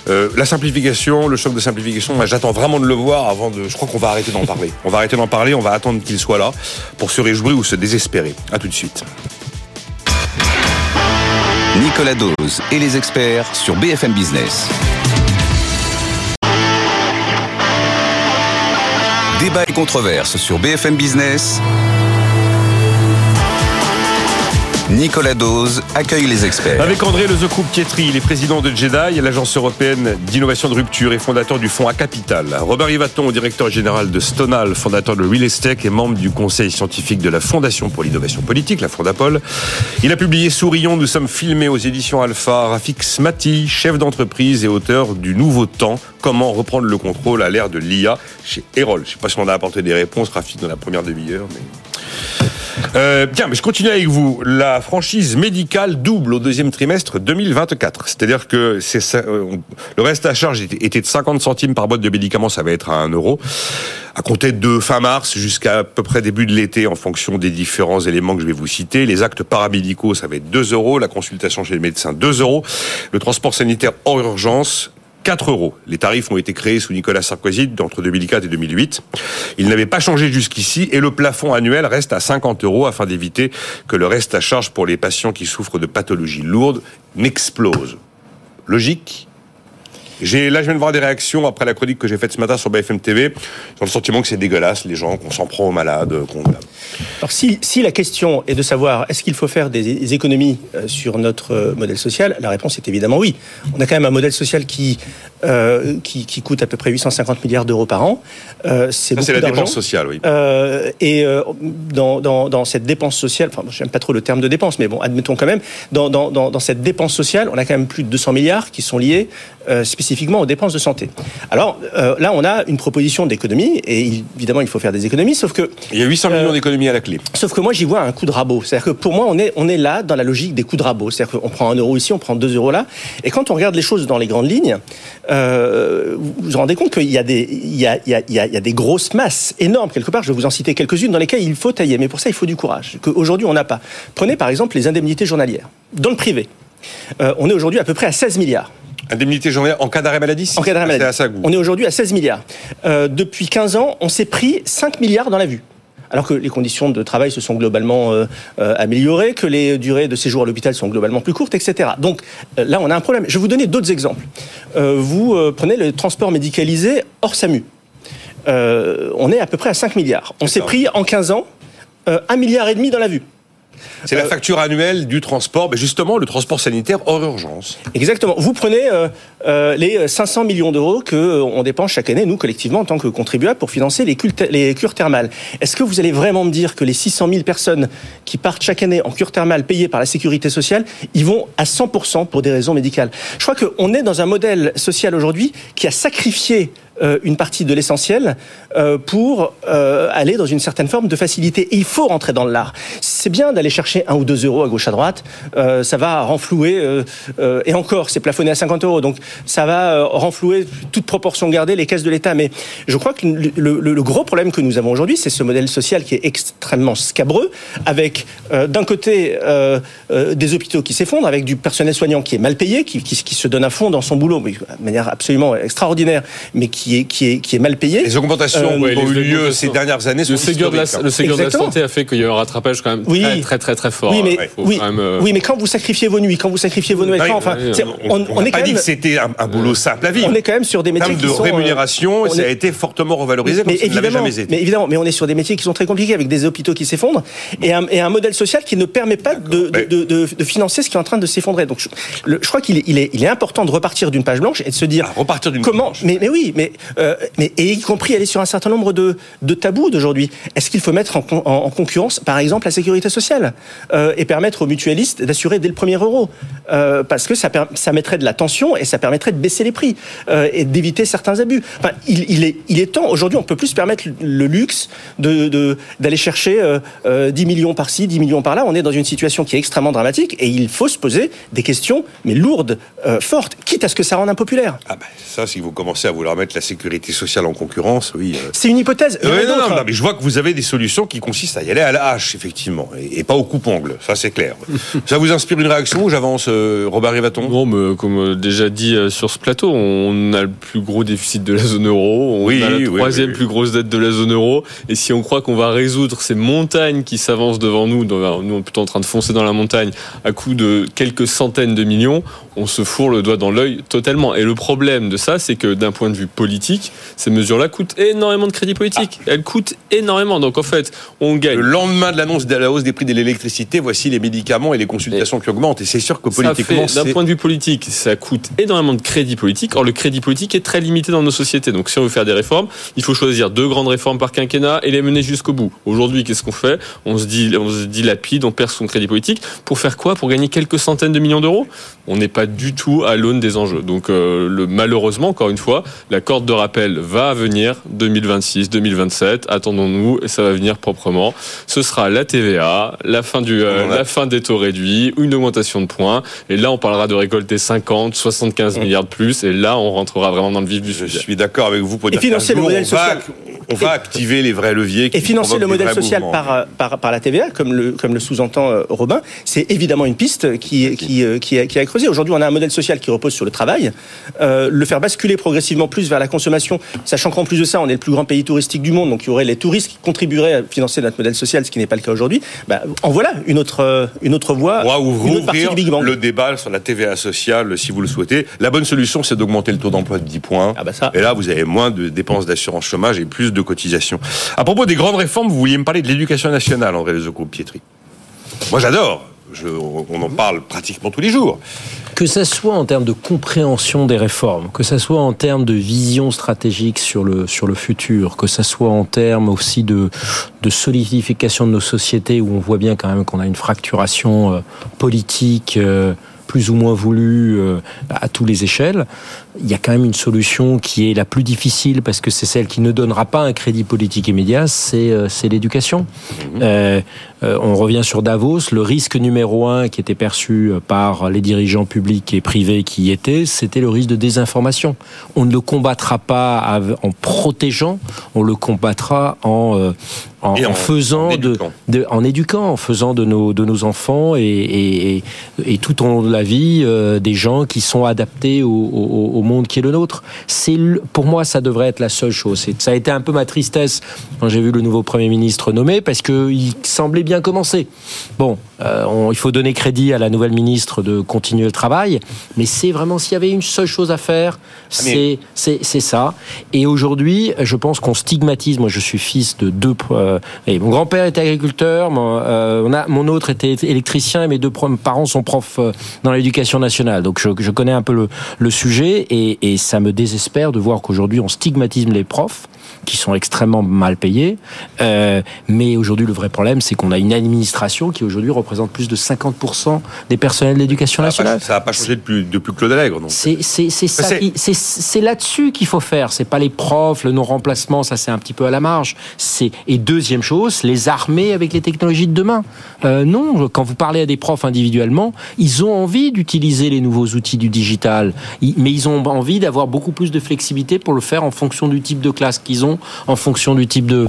Euh, la simplification, le choc de simplification, j'attends vraiment de le voir avant de. Je crois qu'on va arrêter d'en parler. On va arrêter d'en parler, on va attendre qu'il soit là pour se réjouir ou se désespérer. À tout de suite. Nicolas Dose et les experts sur BFM Business. Débat et controverse sur BFM Business. Nicolas Dose accueille les experts. Avec André Lezecoupe-Pietri, il est président de JEDI, l'agence européenne d'innovation de rupture et fondateur du fonds A Capital. Robert Rivaton, directeur général de Stonal, fondateur de Real Estate et membre du conseil scientifique de la Fondation pour l'innovation politique, la Fondapol. Il a publié Sourions, nous sommes filmés aux éditions Alpha. Rafik Smati, chef d'entreprise et auteur du Nouveau Temps, comment reprendre le contrôle à l'ère de l'IA chez Erol. Je ne sais pas si on a apporté des réponses, Rafik, dans la première demi-heure. Euh, bien, mais je continue avec vous. La franchise médicale double au deuxième trimestre 2024. C'est-à-dire que c'est euh, le reste à charge était de 50 centimes par boîte de médicaments, ça va être à 1 euro. À compter de fin mars jusqu'à à peu près début de l'été, en fonction des différents éléments que je vais vous citer. Les actes paramédicaux, ça va être 2 euros. La consultation chez le médecin, 2 euros. Le transport sanitaire hors urgence, 4 euros. Les tarifs ont été créés sous Nicolas Sarkozy entre 2004 et 2008. Ils n'avaient pas changé jusqu'ici et le plafond annuel reste à 50 euros afin d'éviter que le reste à charge pour les patients qui souffrent de pathologies lourdes n'explose. Logique? J'ai, là, je viens de voir des réactions après la chronique que j'ai faite ce matin sur BFM TV. J'ai le sentiment que c'est dégueulasse, les gens, qu'on s'en prend aux malades. Qu'on... Alors, si, si la question est de savoir est-ce qu'il faut faire des économies euh, sur notre euh, modèle social, la réponse est évidemment oui. On a quand même un modèle social qui, euh, qui, qui, coûte à peu près 850 milliards d'euros par an. Euh, c'est, c'est la dépense sociale, oui. Euh, et euh, dans, dans, dans, cette dépense sociale, enfin, j'aime pas trop le terme de dépense, mais bon, admettons quand même, dans, dans, cette dépense sociale, on a quand même plus de 200 milliards qui sont liés euh, spécifiquement aux dépenses de santé. Alors euh, là, on a une proposition d'économie, et évidemment, il faut faire des économies, sauf que... Il y a 800 millions d'économies à la clé. Sauf que moi, j'y vois un coup de rabot. C'est-à-dire que pour moi, on est, on est là dans la logique des coups de rabot. C'est-à-dire qu'on prend un euro ici, on prend deux euros là, et quand on regarde les choses dans les grandes lignes, euh, vous vous rendez compte qu'il y, a des, il y, a, il, y a, il y a des grosses masses énormes, quelque part, je vais vous en citer quelques-unes, dans lesquelles il faut tailler. Mais pour ça, il faut du courage, qu'aujourd'hui, on n'a pas. Prenez par exemple les indemnités journalières. Dans le privé, euh, on est aujourd'hui à peu près à 16 milliards. Indemnité journalière en cas d'arrêt maladie En cas d'arrêt maladie. C'est à ça on est aujourd'hui à 16 milliards. Euh, depuis 15 ans, on s'est pris 5 milliards dans la vue alors que les conditions de travail se sont globalement euh, euh, améliorées, que les durées de séjour à l'hôpital sont globalement plus courtes, etc. Donc euh, là, on a un problème. Je vais vous donner d'autres exemples. Vous prenez le transport médicalisé hors SAMU. on est à peu près à 5 milliards. On s'est pris en 15 ans 1 milliard et demi dans la vue. C'est la Euh, facture annuelle du transport, mais justement le transport sanitaire hors urgence. Exactement. Vous prenez euh, euh, les 500 millions d'euros que euh, on dépense chaque année, nous collectivement en tant que contribuables, pour financer les cures thermales. Est-ce que vous allez vraiment me dire que les 600 000 personnes qui partent chaque année en cure thermale payées par la sécurité sociale, ils vont à 100% pour des raisons médicales? Je crois qu'on est dans un modèle social aujourd'hui qui a sacrifié euh, une partie de l'essentiel euh, pour euh, aller dans une certaine forme de facilité. Et il faut rentrer dans l'art. C'est bien d'aller chercher un ou deux euros à gauche à droite. Ça va renflouer, et encore, c'est plafonné à 50 euros. Donc ça va renflouer, toute proportion gardée, les caisses de l'État. Mais je crois que le, gros problème que nous avons aujourd'hui, c'est ce modèle social qui est extrêmement scabreux, avec d'un côté des hôpitaux qui s'effondrent, avec du personnel soignant qui est mal payé, qui, se donne à fond dans son boulot, de manière absolument extraordinaire, mais qui est, qui est, qui est mal payé. Les augmentations Euh, qui ouais, ont eu lieu ces dernières années sont Le Ségur, de la, hein. le Ségur de la santé a fait qu'il y a eu un rattrapage quand même Oui. très, très très très fort. Oui, mais, oui, quand même, euh, oui, mais quand vous sacrifiez vos nuits, quand vous sacrifiez vos Noël, Oui, quand, enfin, on- on, On est pas quand dit même, que c'était un, un boulot simple à vivre. on est quand même sur des En métiers termes qui de sont, euh, rémunération, on ça a été fortement revalorisé mais évidemment, jamais été. mais évidemment, mais on est sur des métiers qui sont très compliqués avec des hôpitaux qui s'effondrent et un, modèle social qui ne permet pas de, financer ce qui est en train de s'effondrer. Donc, je, crois qu'il est, il important de repartir d'une page blanche et de se dire Ah, repartir d'une comment. page blanche. Mais, mais oui, mais, euh, mais et y compris aller sur un certain nombre de, tabous d'aujourd'hui. Est-ce qu'il faut mettre en, con- en, en concurrence, par exemple, la sécurité sociale euh, et permettre aux mutualistes d'assurer dès le premier euro Euh, Parce que ça, mettrait de la tension et ça permettrait de baisser les prix et d'éviter certains abus. Enfin, il, est, temps. Aujourd'hui, on peut plus se permettre le luxe d'aller chercher euh, euh, 10 millions par-ci, 10 millions par-là. On est dans une situation qui est extrêmement dramatique et il faut se poser des questions, mais lourdes, fortes, quitte à ce que ça rende impopulaire. Ah ben, ça, si vous commencez à vouloir mettre la sécurité sociale en concurrence, oui. euh, C'est une hypothèse. Il y non, hein. non, mais je vois que vous avez des solutions qui consistent à y aller à la hache, effectivement, et, et pas au coupe-ongle, ça c'est clair. ça vous inspire une réaction ou j'avance, euh, Robert Rivaton? Non, mais comme euh, déjà dit euh, sur ce plateau, on a le plus gros déficit de la zone euro, on Oui, a la troisième oui, oui. plus grosse dette de la zone euro, et si on croit qu'on va résoudre ces montagnes qui s'avancent devant nous, dans- nous on est plutôt en train de foncer dans la montagne à coup de quelques centaines de millions, on se fourre le doigt dans l'œil totalement. Et le problème de ça, c'est que d'un point de vue politique, ces mesures-là coûtent énormément de crédit politique. Elles coûtent énormément. Donc en fait, on gagne. Le lendemain de l'annonce de la hausse des prix de l'électricité, voici les médicaments et les consultations qui augmentent. Et c'est sûr que politiquement, d'un point de vue politique, ça coûte énormément de crédit politique. Or, le crédit politique est très limité dans nos sociétés. Donc, si on veut faire des réformes, il faut choisir deux grandes réformes par quinquennat et les mener jusqu'au bout. Aujourd'hui, qu'est-ce qu'on fait? On se dit, on se dilapide, on perd son crédit politique. Pour faire quoi? Pour gagner quelques centaines de millions d'euros? On n'est pas du tout à l'aune des enjeux. Donc, euh, le, malheureusement, encore une fois, la corde de rappel va venir 2026, 2027. Attendons-nous et ça va venir proprement. Ce sera la TVA, la fin du, euh, la fin des taux réduits, une augmentation de points. Et là, on parlera de récolter 50, 75 Mm. milliards de plus. Et là, on rentrera vraiment dans le vif du Je sujet. suis d'accord avec vous pour Et dire financer qu'un le modèle social. On va activer les vrais leviers qui Et financer le modèle social par, euh, par, par la TVA, comme le, comme le sous-entend euh, Robin, c'est évidemment une piste qui, qui, euh, qui, a, qui a creusé. Aujourd'hui, on a un modèle social qui repose sur le travail. Euh, le faire basculer progressivement plus vers la consommation, sachant qu'en plus de ça, on est le plus grand pays touristique du monde, donc il y aurait les touristes qui contribueraient à financer notre modèle social, ce qui n'est pas le cas aujourd'hui. Bah, en voilà une autre, une autre voie, On va une autre partie ouvrir du Big Bang. le débat sur la TVA sociale, si vous le souhaitez. La bonne solution, c'est d'augmenter le taux d'emploi de 10 points. Ah bah ça. Et là, vous avez moins de dépenses d'assurance chômage et plus de cotisations. À propos des grandes réformes, vous vouliez me parler de l'éducation nationale, André Lezoco Pietri. Moi, j'adore. Je- on en parle pratiquement tous les jours. Que ça soit en termes de compréhension des réformes, que ça soit en termes de vision stratégique sur le, sur le futur, que ça soit en termes aussi de, de solidification de nos sociétés où on voit bien quand même qu'on a une fracturation euh, politique euh, plus ou moins voulue euh, à tous les échelles, il y a quand même une solution qui est la plus difficile parce que c'est celle qui ne donnera pas un crédit politique immédiat, c'est euh, c'est l'éducation. Euh, euh, on revient sur Davos, le risque numéro un qui était perçu euh, par les dirigeants publics et privés qui y étaient, c'était le risque de désinformation. On ne le combattra pas en protégeant, on le combattra en, euh, en, en en- faisant en de, en éduquant, en faisant de nos, de nos enfants et, et, et, et tout au long de la vie euh, des gens qui sont adaptés au, au, au monde qui est le nôtre. C'est pour moi ça devrait être la seule chose. Ça a été un peu ma tristesse quand j'ai vu le nouveau premier ministre nommé parce que il semblait bien commencer. Bon, euh, on- il faut donner crédit à la nouvelle ministre de continuer le travail, mais c'est vraiment s'il y avait une seule chose à faire, c'est c'est c'est ça. Et aujourd'hui, je pense qu'on stigmatise. Moi, je suis fils de deux. euh, et mon grand-père était agriculteur, mon, euh, on a, mon autre était électricien, et mes deux parents sont profs euh, dans l'éducation nationale. Donc, je, je connais un peu le, le sujet, et, et ça me désespère de voir qu'aujourd'hui on stigmatise les profs qui sont extrêmement mal payés. Euh, mais aujourd'hui, le vrai problème, c'est qu'on a une administration qui aujourd'hui représente plus de 50% des personnels de l'éducation n'a nationale. ça a pas changé depuis, depuis Claude Allègre. C'est là-dessus qu'il faut faire. C'est pas les profs, le non remplacement, ça c'est un petit peu à la marge. Et deuxième chose, les armer avec les technologies de demain. Euh, non, quand vous parlez à des profs individuellement, ils ont envie d'utiliser les nouveaux outils du digital, mais ils ont envie d'avoir beaucoup plus de flexibilité pour le faire en fonction du type de classe qu'ils ont, en fonction du type de.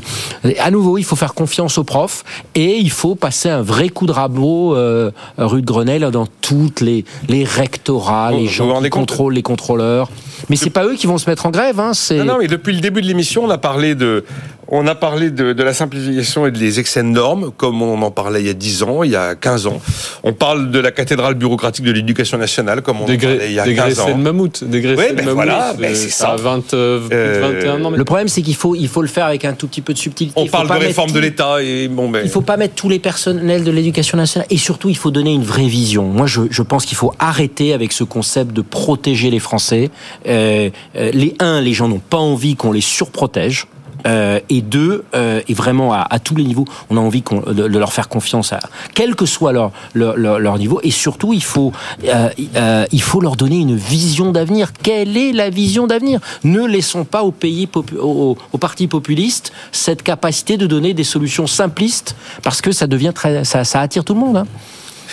À nouveau, il faut faire confiance aux profs et il faut passer un vrai coup de rabot euh, rue de Grenelle dans toutes les les rectorats, les gens qui contrôlent les contrôleurs. Mais c'est pas eux qui vont se mettre en grève, hein. Non, non, mais depuis le début de l'émission, on a parlé de, on a parlé de, de la simplification et des excès de normes, comme on en parlait il y a 10 ans, il y a 15 ans. On parle de la cathédrale bureaucratique de l'éducation nationale, comme on en parlait il y a 15 Dégraisser ans. le mammouth. Dégraisser le ben mammouth. voilà, euh, ben c'est ça ça. a 20, euh, Euh, 21 ans. le problème, c'est qu'il faut il faut le faire avec un tout petit peu de subtilité. On parle de réforme de l'État et bon, ben. Il faut pas mettre tous les personnels de l'éducation nationale et surtout il faut donner une vraie vision. Moi je, je pense qu'il faut arrêter avec ce concept de protéger les Français. Euh, euh, les un, les gens n'ont pas envie qu'on les surprotège. Euh, et deux, euh, et vraiment à, à tous les niveaux, on a envie qu'on- de, de leur faire confiance, à, quel que soit leur, leur, leur, leur niveau. Et surtout, il faut, euh, euh, il faut leur donner une vision d'avenir. Quelle est la vision d'avenir? Ne laissons pas aux pays, popu- aux, aux partis populistes cette capacité de donner des solutions simplistes, parce que ça devient très, ça, ça attire tout le monde. hein.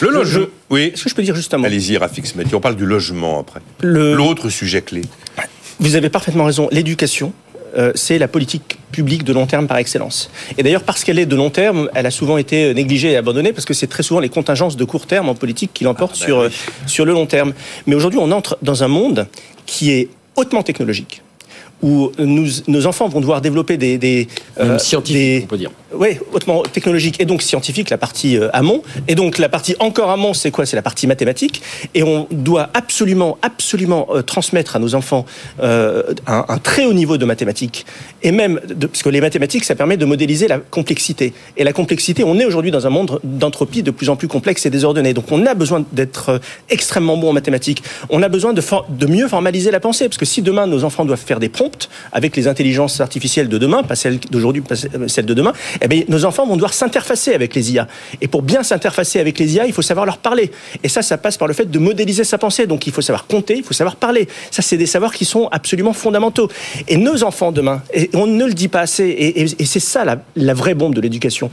Le logement. Oui. Est-ce que je peux dire juste un mot Allez-y, Rafik Smeti, on parle du logement après. Le- L'autre sujet clé. Vous avez parfaitement raison. L'éducation, c'est la politique publique de long terme par excellence. Et d'ailleurs, parce qu'elle est de long terme, elle a souvent été négligée et abandonnée, parce que c'est très souvent les contingences de court terme en politique qui l'emportent Ah, bah sur, oui. euh, sur le long terme. Mais aujourd'hui, on entre dans un monde qui est hautement technologique où nous, nos enfants vont devoir développer des, des euh, scientifique, des- on peut dire. oui, hautement technologique et donc scientifique, la partie euh, amont. Et donc la partie encore amont, c'est quoi? C'est la partie mathématique. Et on doit absolument, absolument euh, transmettre à nos enfants euh, un, un très haut niveau de mathématiques. Et même, de, parce que les mathématiques, ça permet de modéliser la complexité. Et la complexité, on est aujourd'hui dans un monde d'entropie de plus en plus complexe et désordonné. Donc on a besoin d'être extrêmement bon en mathématiques. On a besoin de, for- de mieux formaliser la pensée. Parce que si demain nos enfants doivent faire des prompts avec les intelligences artificielles de demain, pas celles d'aujourd'hui, pas celles de demain, eh bien, nos enfants vont devoir s'interfacer avec les IA. Et pour bien s'interfacer avec les IA, il faut savoir leur parler. Et ça, ça passe par le fait de modéliser sa pensée. Donc il faut savoir compter, il faut savoir parler. Ça, c'est des savoirs qui sont absolument fondamentaux. Et nos enfants demain, et on ne le dit pas assez, et, c'est ça la, vraie bombe de l'éducation.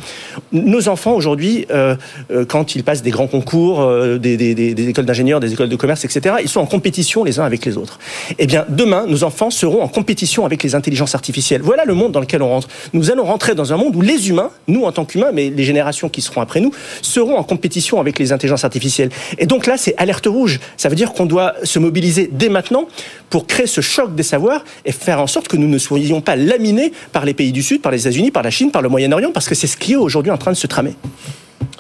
Nos enfants aujourd'hui, euh, euh, quand ils passent des grands concours, euh, des écoles d'ingénieurs, des écoles de commerce, etc., ils sont en compétition les uns avec les autres. Eh bien, demain, nos enfants seront en compétition avec les intelligences artificielles. Voilà le monde dans lequel on rentre. Nous allons rentrer dans un monde où les humains, nous en tant qu'humains, mais les générations qui seront après nous, seront en compétition avec les intelligences artificielles. Et donc là, c'est alerte rouge. Ça veut dire qu'on doit se mobiliser dès maintenant pour créer ce choc des savoirs et faire en sorte que nous ne soyons pas laminés par les pays du Sud, par les États-Unis, par la Chine, par le Moyen-Orient, parce que c'est ce qui est aujourd'hui en train de se tramer.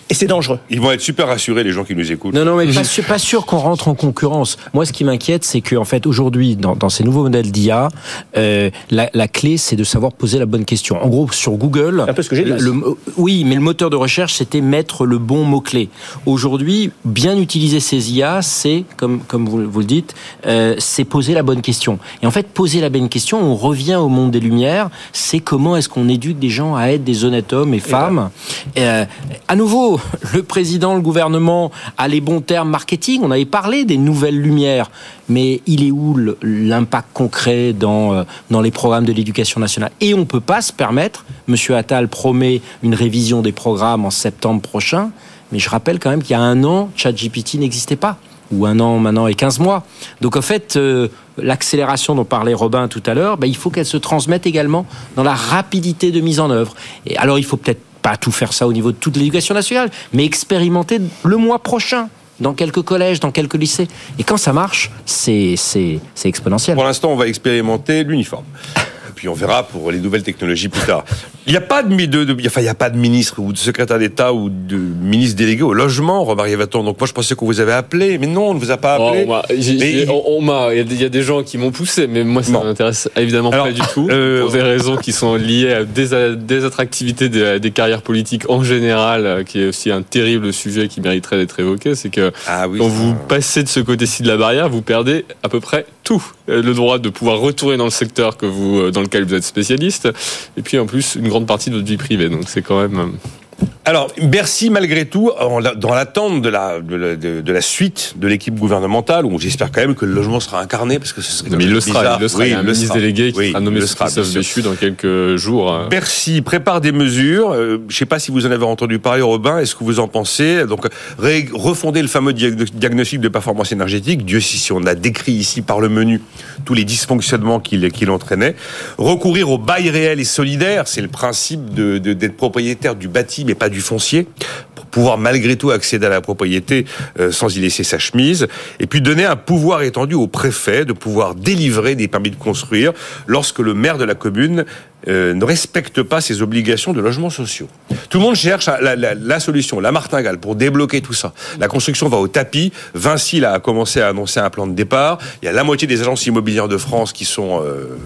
Et c'est dangereux. Ils vont être super rassurés, les gens qui nous écoutent. Non, non, mais pas sûr, pas sûr qu'on rentre en concurrence. Moi, ce qui m'inquiète, c'est que en fait, aujourd'hui, dans, dans ces nouveaux modèles d'IA, euh, la, la clé, c'est de savoir poser la bonne question. En gros, sur Google, C'est un peu ce que j'ai dit oui, mais le moteur de recherche, c'était mettre le bon mot clé. Aujourd'hui, bien utiliser ces IA, c'est comme comme vous, vous le dites, euh, c'est poser la bonne question. Et en fait, poser la bonne question, on revient au monde des lumières. C'est comment est-ce qu'on éduque des gens à être des honnêtes hommes et femmes. Euh, à nouveau, le président, le gouvernement a les bons termes marketing. On avait parlé des nouvelles lumières, mais il est où l'impact concret dans euh, dans les programmes de l'éducation nationale? Et on peut pas se permettre. Monsieur Attal promet une révision des programmes en septembre prochain, mais je rappelle quand même qu'il y a un an, ChatGPT n'existait pas ou un an maintenant et 15 mois. Donc en fait, euh, l'accélération dont parlait Robin tout à l'heure, bah, il faut qu'elle se transmette également dans la rapidité de mise en œuvre. Et alors il faut peut-être pas tout faire ça au niveau de toute l'éducation nationale, mais expérimenter le mois prochain dans quelques collèges, dans quelques lycées. Et quand ça marche, c'est exponentiel. Pour l'instant, on va expérimenter l'uniforme. Puis on verra pour les nouvelles technologies plus tard. Il n'y a pas de, de, de enfin, il y a pas de ministre ou de secrétaire d'État ou de ministre délégué au logement, Romarié Vaton. Donc moi, je pensais qu'on vous avait appelé, mais non, on ne vous a pas Oh, appelé. on m'a- on- il y, a des- gens qui m'ont poussé, mais moi ça Bon. m'intéresse évidemment Alors, pas du tout euh, pour des raisons qui sont liées à des, des attractivités des, des carrières politiques en général, euh, qui est aussi un terrible sujet qui mériterait d'être évoqué. C'est que ah oui. quand ça- vous passez de ce côté-ci de la barrière, vous perdez à peu près tout. Euh, Le droit de pouvoir retourner dans le secteur que vous, dans lequel vous êtes spécialiste, et puis en plus une grande partie de votre vie privée. Donc c'est quand même. Alors, Bercy, malgré tout, dans l'attente de la, de, la, de- de la suite de l'équipe gouvernementale, où j'espère quand même que le logement sera incarné, parce que ce serait Mais il le sera, bizarre. il le sera. Oui, il y a un le ministre sera. délégué qui Oui, sera nommé sera. Béchu dans quelques jours. euh. Bercy prépare des mesures. euh, je ne sais pas si vous en avez entendu parler, Robin. Est-ce que vous en pensez? Donc, refonder le fameux diagno- diagnostic de performance énergétique. Dieu sait si on a décrit ici par le menu tous les dysfonctionnements qu'il qu'il entraînait. Recourir au bail réel et solidaire. C'est le principe de- de- d'être propriétaire du bâti, mais pas du foncier pour pouvoir malgré tout accéder à la propriété euh, sans y laisser sa chemise, et puis donner un pouvoir étendu au préfet de pouvoir délivrer des permis de construire lorsque le maire de la commune euh, ne respecte pas ses obligations de logements sociaux. Tout le monde cherche la, solution, la martingale, pour débloquer tout ça. La construction va au tapis. Vinci a commencé à annoncer un plan de départ. Il y a la moitié des agences immobilières de France qui sont euh,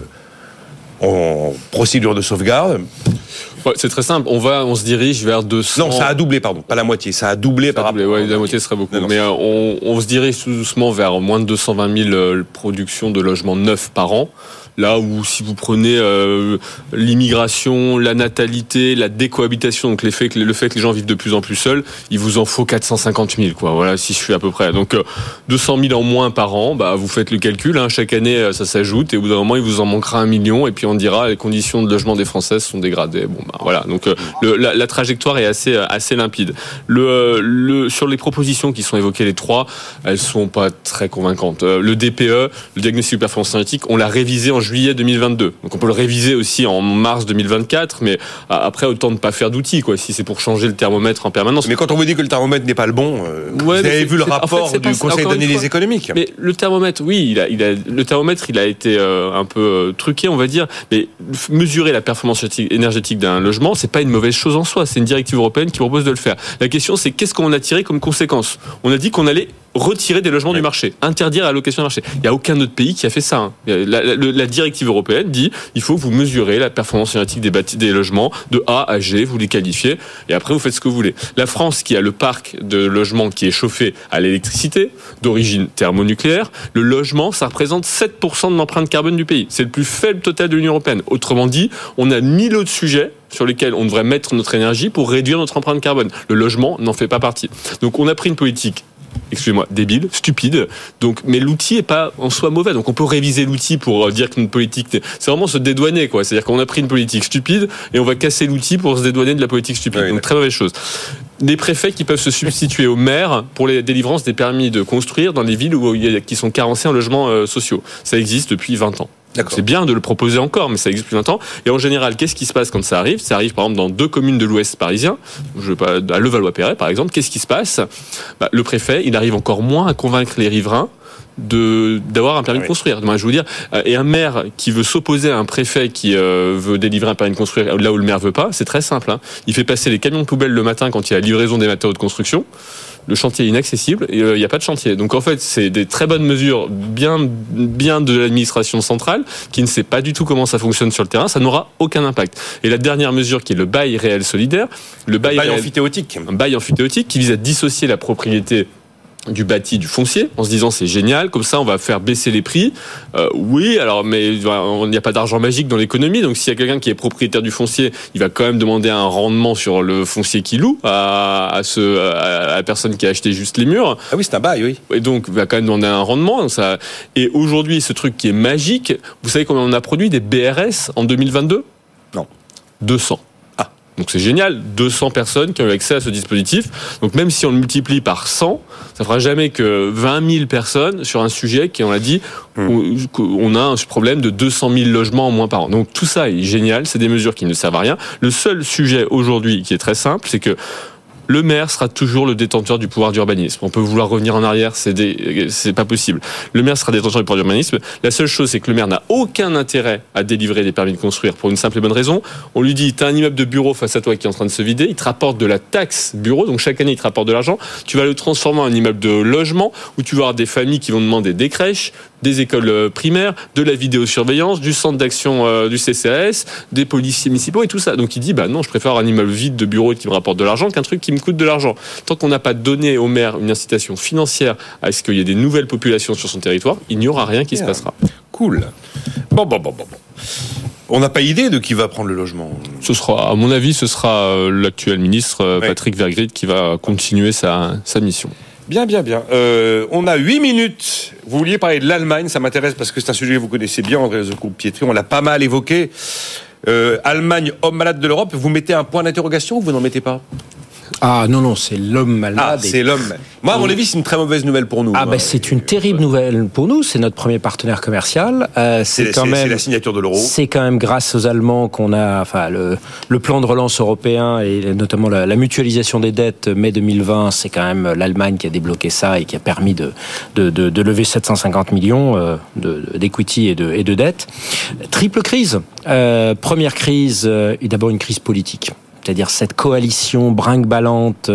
en procédure de sauvegarde. Ouais, c'est très simple. On va, on se dirige vers 200. Non, ça a doublé, pardon, pas la moitié, ça a doublé par a doublé, rapport. ouais, la moitié serait beaucoup. Non, non, Mais euh, on, on se dirige tout doucement vers moins de 220 000 euh, productions de logements neufs par an. Là où si vous prenez euh, l'immigration, la natalité, la décohabitation, donc le fait que les gens vivent de plus en plus seuls, il vous en faut 450 000, quoi. Voilà, si je suis à peu près. Donc euh, 200 000 en moins par an, bah vous faites le calcul. Hein, chaque année, euh, ça s'ajoute et au bout d'un moment, il vous en manquera un million et puis on dira les conditions de logement des Françaises sont dégradées. Bon, bah voilà. Donc euh, la, trajectoire est assez euh, assez limpide. Le, euh, le sur les propositions qui sont évoquées les trois, elles sont pas très convaincantes. Le DPE, le diagnostic de performance énergétique, on l'a révisé en juillet 2022. Donc on peut le réviser aussi en mars 2024, mais après autant ne pas faire d'outils quoi. Si c'est pour changer le thermomètre en permanence. Mais quand on vous dit que le thermomètre n'est pas le bon, euh, Ouais, vous avez vu le c'est- en fait, rapport du Conseil d'analyse économique. Mais le thermomètre, oui, il a, il a, le thermomètre, il a été euh, un peu euh, truqué, on va dire. Mais mesurer la performance énergétique d'un logement, c'est pas une mauvaise chose en soi. C'est une directive européenne qui propose de le faire. La question, c'est qu'est-ce qu'on a tiré comme conséquence? On a dit qu'on allait retirer des logements du marché, interdire la location du marché. Il n'y a aucun autre pays qui a fait ça. hein. La, la- la- la directive européenne dit il faut que vous mesurez la performance énergétique des, des logements de A à G, vous les qualifiez, et après vous faites ce que vous voulez. La France, qui a le parc de logements qui est chauffé à l'électricité, d'origine thermonucléaire, le logement, ça représente 7% de l'empreinte carbone du pays. C'est le plus faible total de l'Union européenne. Autrement dit, on a mille autres sujets sur lesquels on devrait mettre notre énergie pour réduire notre empreinte carbone. Le logement n'en fait pas partie. Donc on a pris une politique excusez-moi, débile, stupide. Donc, mais l'outil est pas en soi mauvais. Donc, on peut réviser l'outil pour euh, dire que notre politique, c'est vraiment se dédouaner, quoi. C'est-à-dire qu'on a pris une politique stupide et on va casser l'outil pour se dédouaner de la politique stupide. Oui, Donc, très mauvaise chose. Des préfets qui peuvent se substituer aux maires pour les délivrances des permis de construire dans les villes où qui sont carencées en logements euh, sociaux. Ça existe depuis 20 ans. C'est bien de le proposer encore, mais ça existe depuis longtemps. Et en général, qu'est-ce qui se passe quand ça arrive? Ça arrive par exemple dans deux communes de l'Ouest parisien, je veux pas, à Levallois-Perret par exemple. Qu'est-ce qui se passe? Bah, Le préfet, il arrive encore moins à convaincre les riverains de d'avoir un permis Oui. de construire. Moi, je veux dire, euh, et un maire qui veut s'opposer à un préfet qui euh, veut délivrer un permis de construire là où le maire veut pas, c'est très simple. hein. Il fait passer les camions de poubelle le matin quand il y a la livraison des matériaux de construction. Le chantier est inaccessible et euh, il n'y a pas de chantier. Donc en fait, c'est des très bonnes mesures, bien, bien de l'administration centrale, qui ne sait pas du tout comment ça fonctionne sur le terrain. Ça n'aura aucun impact. Et la dernière mesure, qui est le bail réel solidaire, le bail, Bail réel- amphithéotique. un bail amphithéotique qui vise à dissocier la propriété du bâti du foncier en se disant c'est génial comme ça on va faire baisser les prix Euh, oui alors mais il n'y a pas d'argent magique dans l'économie donc s'il y a quelqu'un qui est propriétaire du foncier il va quand même demander un rendement sur le foncier qu'il loue à, à, ce, à la personne qui a acheté juste les murs Ah oui, c'est un bail, oui. et donc il va quand même demander un rendement. ça... Et aujourd'hui, ce truc qui est magique, vous savez combien on a produit des BRS en 2022 Non. 200. Donc c'est génial, 200 personnes qui ont eu accès à ce dispositif. Donc même si on le multiplie par 100, ça fera jamais que 20 000 personnes sur un sujet qui, on l'a dit, on- on a un problème de 200 000 logements en moins par an. Donc tout ça est génial, c'est des mesures qui ne servent à rien. Le seul sujet aujourd'hui qui est très simple, c'est que le maire sera toujours le détenteur du pouvoir d'urbanisme. On peut vouloir revenir en arrière, c'est c'est pas possible. Le maire sera détenteur du pouvoir d'urbanisme. La seule chose, c'est que le maire n'a aucun intérêt à délivrer des permis de construire pour une simple et bonne raison. On lui dit, t'as un immeuble de bureau face à toi qui est en train de se vider, il te rapporte de la taxe bureau, donc chaque année il te rapporte de l'argent. Tu vas le transformer en immeuble de logement où tu vas avoir des familles qui vont demander des crèches, des écoles euh, primaires, de la vidéosurveillance, du centre d'action euh, du CCAS, des policiers municipaux et tout ça. Donc il dit bah non, je préfère un immeuble vide de bureau qui me rapporte de l'argent qu'un truc qui me coûte de l'argent. Tant qu'on n'a pas donné au maire une incitation financière à ce qu'il y ait des nouvelles populations sur son territoire, il n'y aura rien qui se passera. Cool. Bon, bon, bon, bon. bon. On n'a pas idée de qui va prendre le logement. Ce sera, à mon avis, ce sera euh, l'actuel ministre Ouais. Patrick Vergrit qui va continuer sa, sa mission. Bien, bien, bien. Euh, on a 8 minutes. Vous vouliez parler de l'Allemagne, ça m'intéresse parce que c'est un sujet que vous connaissez bien, André Pietri. On l'a pas mal évoqué. Euh, Allemagne, homme malade de l'Europe. Vous mettez un point d'interrogation ou vous n'en mettez pas? Ah non, non, c'est l'homme Ah, malade. et- c'est l'homme. Moi, à mon avis, c'est une très mauvaise nouvelle pour nous. Ah ben c'est une terrible nouvelle pour nous. C'est notre premier partenaire commercial. Euh, c'est quand même la signature de l'euro. C'est quand même grâce aux Allemands qu'on a, enfin, le, le plan de relance européen et notamment la, la mutualisation des dettes mai 2020. C'est quand même l'Allemagne qui a débloqué ça et qui a permis de, de, de, de lever 750 millions euh, de- d'equity et de, et de dettes. Triple crise. Euh, première crise, et d'abord une crise politique. C'est-à-dire cette coalition brinque-ballante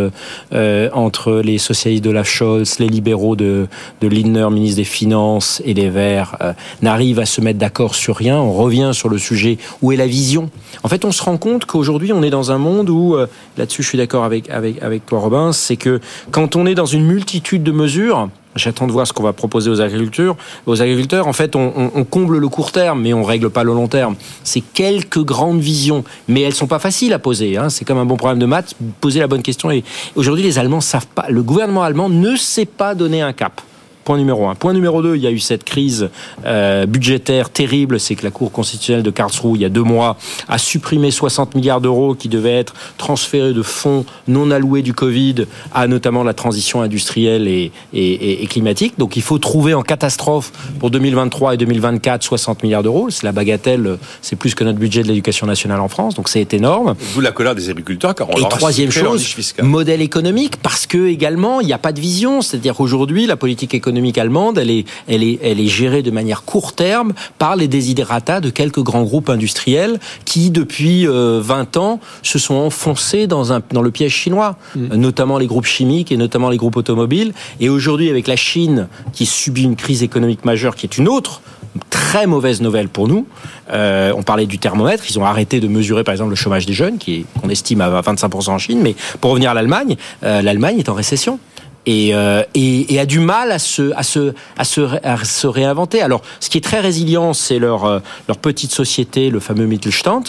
euh, entre les socialistes de la Scholz, les libéraux de, de Lindner, ministre des Finances, et les Verts, euh, n'arrive à se mettre d'accord sur rien. On revient sur le sujet où est la vision? En fait, on se rend compte qu'aujourd'hui, on est dans un monde où, euh, là-dessus, je suis d'accord avec, avec, avec toi, Robin, c'est que quand on est dans une multitude de mesures, J'attends de voir ce qu'on va proposer aux agriculteurs. Aux agriculteurs, en fait, on, comble le court terme, mais on règle pas le long terme. C'est quelques grandes visions, mais elles sont pas faciles à poser. Hein. C'est comme un bon problème de maths, poser la bonne question. Et aujourd'hui, les Allemands savent pas. Le gouvernement allemand ne sait pas donner un cap. Point numéro un. Point numéro deux, il y a eu cette crise euh, budgétaire terrible, c'est que la Cour constitutionnelle de Karlsruhe, il y a deux mois, a supprimé 60 milliards d'euros qui devaient être transférés de fonds non alloués du Covid à notamment la transition industrielle et, et- et- et climatique. Donc il faut trouver en catastrophe pour 2023 et 2024 60 milliards d'euros. C'est la bagatelle, c'est plus que notre budget de l'éducation nationale en France, donc c'est énorme. D'où la colère des agriculteurs, car on Et troisième chose, modèle économique, parce que également il n'y a pas de vision. C'est-à-dire qu'aujourd'hui, la politique économique allemande, elle est, elle est, elle est gérée de manière court terme par les desiderata de quelques grands groupes industriels qui, depuis euh, 20 ans, se sont enfoncés dans un dans le piège chinois, Mm. euh, notamment les groupes chimiques et notamment les groupes automobiles. Et aujourd'hui, avec la Chine qui subit une crise économique majeure, qui est une autre très mauvaise nouvelle pour nous. Euh, on parlait du thermomètre, ils ont arrêté de mesurer par exemple le chômage des jeunes, qui est qu'on estime à 25% en Chine. Mais pour revenir à l'Allemagne, euh, l'Allemagne est en récession. Et, euh, et, a du mal à se, à, se, à, se, à se réinventer. Alors, ce qui est très résilient, c'est leur, euh, leur petite société, le fameux Mittelstand,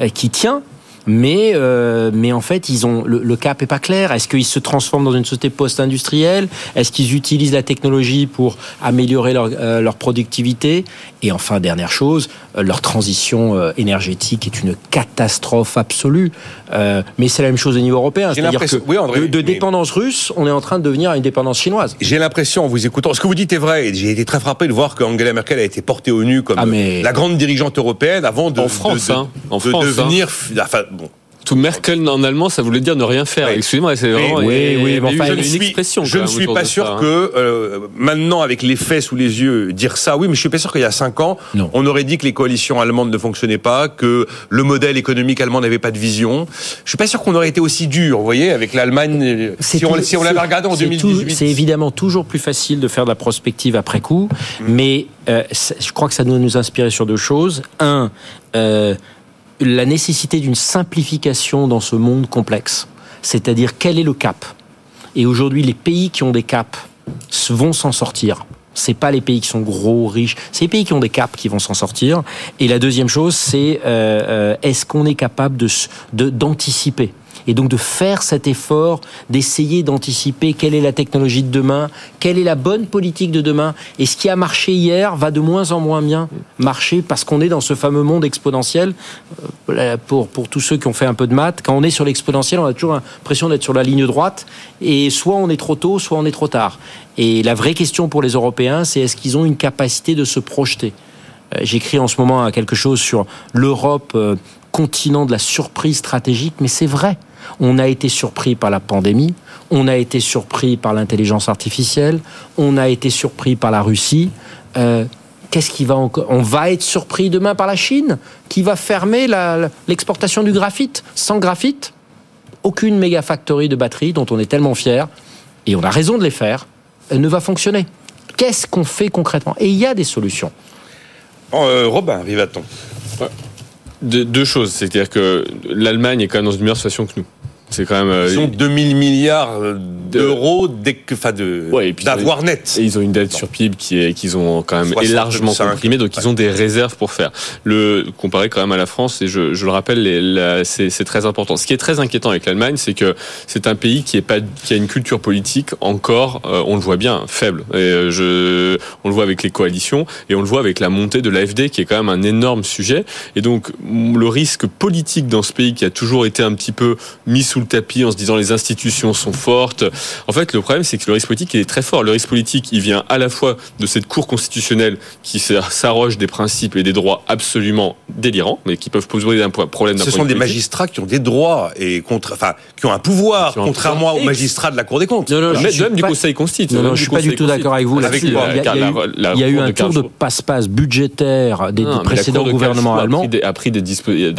euh, qui tient. Mais, euh, mais en fait, ils ont le, le cap est pas clair. Est-ce qu'ils se transforment dans une société post-industrielle? Est-ce qu'ils utilisent la technologie pour améliorer leur, euh, leur productivité? Et enfin, dernière chose, euh, leur transition euh, énergétique est une catastrophe absolue. Euh, mais c'est la même chose au niveau européen. J'ai C'est-à-dire que oui, André, de, de mais- dépendance russe, on est en train de devenir une dépendance chinoise. J'ai l'impression, en vous écoutant, ce que vous dites est vrai, et j'ai été très frappé de voir qu'Angela Merkel a été portée au nu comme Ah, mais- la grande dirigeante européenne avant de, En France, de, de- hein. En de France, devenir. Enfin, bon. Tout Merkel en allemand, ça voulait dire ne rien faire. Oui. Excusez-moi, c'est vraiment oui, enfin, je suis, expression. je ne suis pas sûr ça, hein. que euh, maintenant, avec les faits sous les yeux, dire ça, oui, mais je suis pas sûr qu'il y a cinq ans, Non. on aurait dit que les coalitions allemandes ne fonctionnaient pas, que le modèle économique allemand n'avait pas de vision. Je suis pas sûr qu'on aurait été aussi dur, vous voyez, avec l'Allemagne. Si on, tout- si on l'avait regardé en c'est 2018. tout- C'est évidemment toujours plus facile de faire de la prospective après coup, Mm. mais euh, je crois que ça doit nous inspirer sur deux choses. Un, euh, la nécessité d'une simplification dans ce monde complexe. C'est-à-dire quel est le cap? Et aujourd'hui, les pays qui ont des caps vont s'en sortir. C'est pas les pays qui sont gros, riches. C'est les pays qui ont des caps qui vont s'en sortir. Et la deuxième chose, c'est euh, euh, est-ce qu'on est capable de- d'anticiper? Et donc de faire cet effort d'essayer d'anticiper quelle est la technologie de demain, quelle est la bonne politique de demain. Et ce qui a marché hier va de moins en moins bien marcher parce qu'on est dans ce fameux monde exponentiel. Euh, Pour, pour tous ceux qui ont fait un peu de maths, quand on est sur l'exponentiel, on a toujours l'impression d'être sur la ligne droite. Et soit on est trop tôt, soit on est trop tard. Et la vraie question pour les Européens, c'est est-ce qu'ils ont une capacité de se projeter? Euh, J'écris en ce moment quelque chose sur l'Europe, euh, continent de la surprise stratégique, mais c'est vrai. On a été surpris par la pandémie, on a été surpris par l'intelligence artificielle, on a été surpris par la Russie. Euh, Qu'est-ce qui va encore On va être surpris demain par la Chine, qui va fermer l'exportation du graphite. Sans graphite, aucune méga factory de batterie dont on est tellement fier, et on a raison de les faire, ne va fonctionner. Qu'est-ce qu'on fait concrètement? Et il y a des solutions. Euh, Robin, Rivaton. deux choses, c'est-à-dire que l'Allemagne est quand même dans une meilleure situation que nous. C'est quand même. Ils ont 2000 milliards d'euros enfin de ouais, d'avoir net. Et ils ont une dette sur PIB qui est qu'ils ont quand même largement comprimé, donc ils ont des réserves pour faire. Le comparé quand même à la France, et je, je le rappelle, c'est très important. Ce qui est très inquiétant avec l'Allemagne, c'est que c'est un pays qui est pas qui a une culture politique encore, euh, on le voit bien, faible. Et euh, je, on le voit avec les coalitions et on le voit avec la montée de l'AFD, qui est quand même un énorme sujet. Et donc le risque politique dans ce pays qui a toujours été un petit peu mis sous le tapis en se disant les institutions sont fortes. En fait, le problème, c'est que le risque politique est très fort. Le risque politique, il vient à la fois de cette Cour constitutionnelle qui s'arroge des principes et des droits absolument délirants, mais qui peuvent poser un problème. Ce sont des magistrats qui ont des droits et contre, enfin, qui ont un pouvoir, contrairement aux magistrats de la Cour des comptes. Non, non, même, du Conseil constitutionnel. Non, non, je suis pas du tout d'accord avec vous là-dessus. Il y a eu un tour de passe-passe budgétaire des précédents gouvernements allemands. A pris des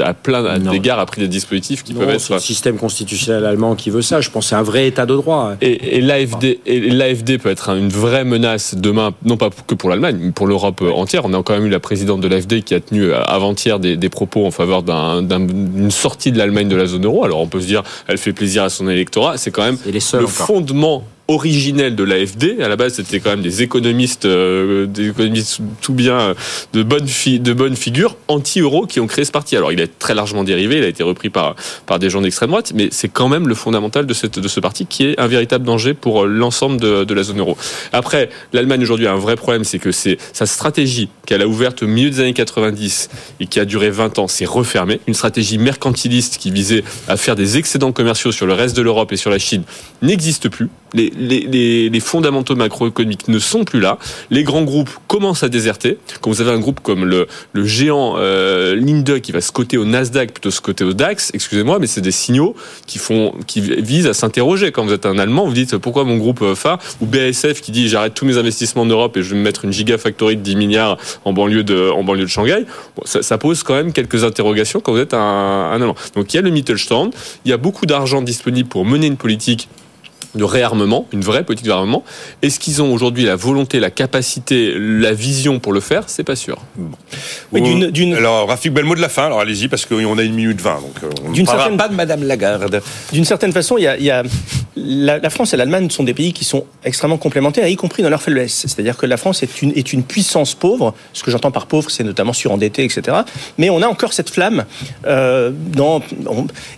à plein d'égards a pris des dispositifs qui peuvent être. le système constitutionnel allemand qui veut ça. Je pense c'est un vrai état de droit. Et, et l'AFD peut être une vraie menace demain, non pas que pour l'Allemagne, mais pour l'Europe entière. On a quand même eu la présidente de l'AFD qui a tenu avant-hier des, des, propos en faveur d'une sortie de l'Allemagne de la zone euro. Alors on peut se dire, elle fait plaisir à son électorat. C'est quand même le fondement originelle de l'AFD. À la base, c'était quand même des économistes, euh, des économistes tout bien euh, de bonne fi de bonne figure, anti-euro, qui ont créé ce parti. Alors, il est très largement dérivé, il a été repris par par des gens d'extrême droite, mais c'est quand même le fondamental de cette de ce parti qui est un véritable danger pour euh, l'ensemble de, de la zone euro. Après, l'Allemagne aujourd'hui a un vrai problème, c'est que c'est sa stratégie qu'elle a ouverte au milieu des années 90 et qui a duré 20 ans, c'est refermé. Une stratégie mercantiliste qui visait à faire des excédents commerciaux sur le reste de l'Europe et sur la Chine n'existe plus. Les, les, fondamentaux macroéconomiques ne sont plus là. Les grands groupes commencent à déserter. Quand vous avez un groupe comme le, géant euh, Linde qui va se coter au Nasdaq plutôt se coter au DAX, excusez-moi, mais c'est des signaux qui font, qui visent à s'interroger. Quand vous êtes un Allemand, vous dites pourquoi mon groupe phare ou BASF qui dit j'arrête tous mes investissements en Europe et je vais me mettre une gigafactory de 10 milliards en banlieue de, en banlieue de Shanghai? Ça, pose quand même quelques interrogations quand vous êtes un, un Allemand. Donc il y a le Mittelstand, il y a beaucoup d'argent disponible pour mener une politique de réarmement, une vraie politique de réarmement. Est-ce qu'ils ont aujourd'hui la volonté, la capacité, la vision pour le faire? C'est pas sûr. Bon. Alors, Rafik Belmot de la fin, alors allez-y, parce qu'on a une minute vingt, donc euh, on ne parlera certaine... pas de Madame Lagarde. D'une certaine façon, il y a, il y a la, France et l'Allemagne sont des pays qui sont extrêmement complémentaires, y compris dans leur faiblesse. C'est-à-dire que la France est une, est une puissance pauvre. Ce que j'entends par pauvre, c'est notamment surendetté, etc. Mais on a encore cette flamme, euh, dans,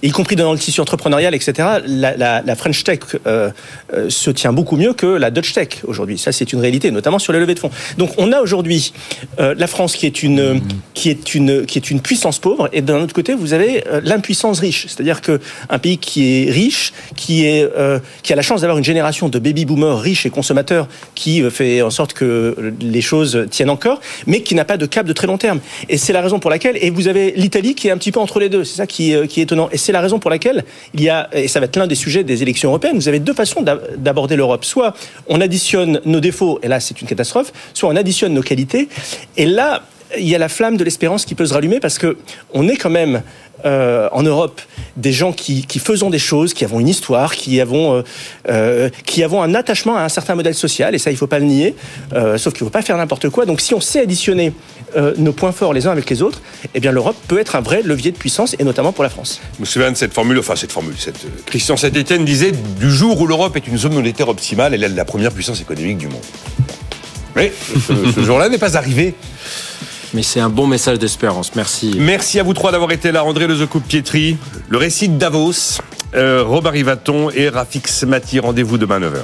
y compris dans le tissu entrepreneurial, etc. La, la, la French Tech euh, se tient beaucoup mieux que la Dutch Tech aujourd'hui. Ça, c'est une réalité, notamment sur les levées de fonds. Donc, on a aujourd'hui euh, la France qui est une qui est une qui est une puissance pauvre, et d'un autre côté, vous avez euh, l'impuissance riche. C'est-à-dire que un pays qui est riche, qui est qui a la chance d'avoir une génération de baby boomers riches et consommateurs qui fait en sorte que les choses tiennent encore, mais qui n'a pas de cap de très long terme. Et c'est la raison pour laquelle. Et vous avez l'Italie qui est un petit peu entre les deux. C'est ça qui, qui est étonnant. Et c'est la raison pour laquelle il y a et ça va être l'un des sujets des élections européennes. Vous avez deux façon d'aborder l'Europe. Soit on additionne nos défauts, et là c'est une catastrophe, soit on additionne nos qualités, et là il y a la flamme de l'espérance qui peut se rallumer parce que on est quand même euh, en Europe des gens qui, faisons des choses, qui avons une histoire, qui avons, euh, euh, qui avons un attachement à un certain modèle social, et ça, il ne faut pas le nier, sauf qu'il ne faut pas faire n'importe quoi. Donc si on sait additionner euh, nos points forts les uns avec les autres, eh bien l'Europe peut être un vrai levier de puissance, et notamment pour la France. Je me souviens de cette formule, enfin cette formule, cette, Christian Saint-Etienne disait, du jour où l'Europe est une zone monétaire optimale, elle est la première puissance économique du monde. Mais ce, ce jour-là n'est pas arrivé. Mais c'est un bon message d'espérance. Merci. Merci à vous trois d'avoir été là. André Lezecoupe Pietri, le récit de Davos, euh, Robert Rivaton et Rafik Smati. Rendez-vous demain 9h.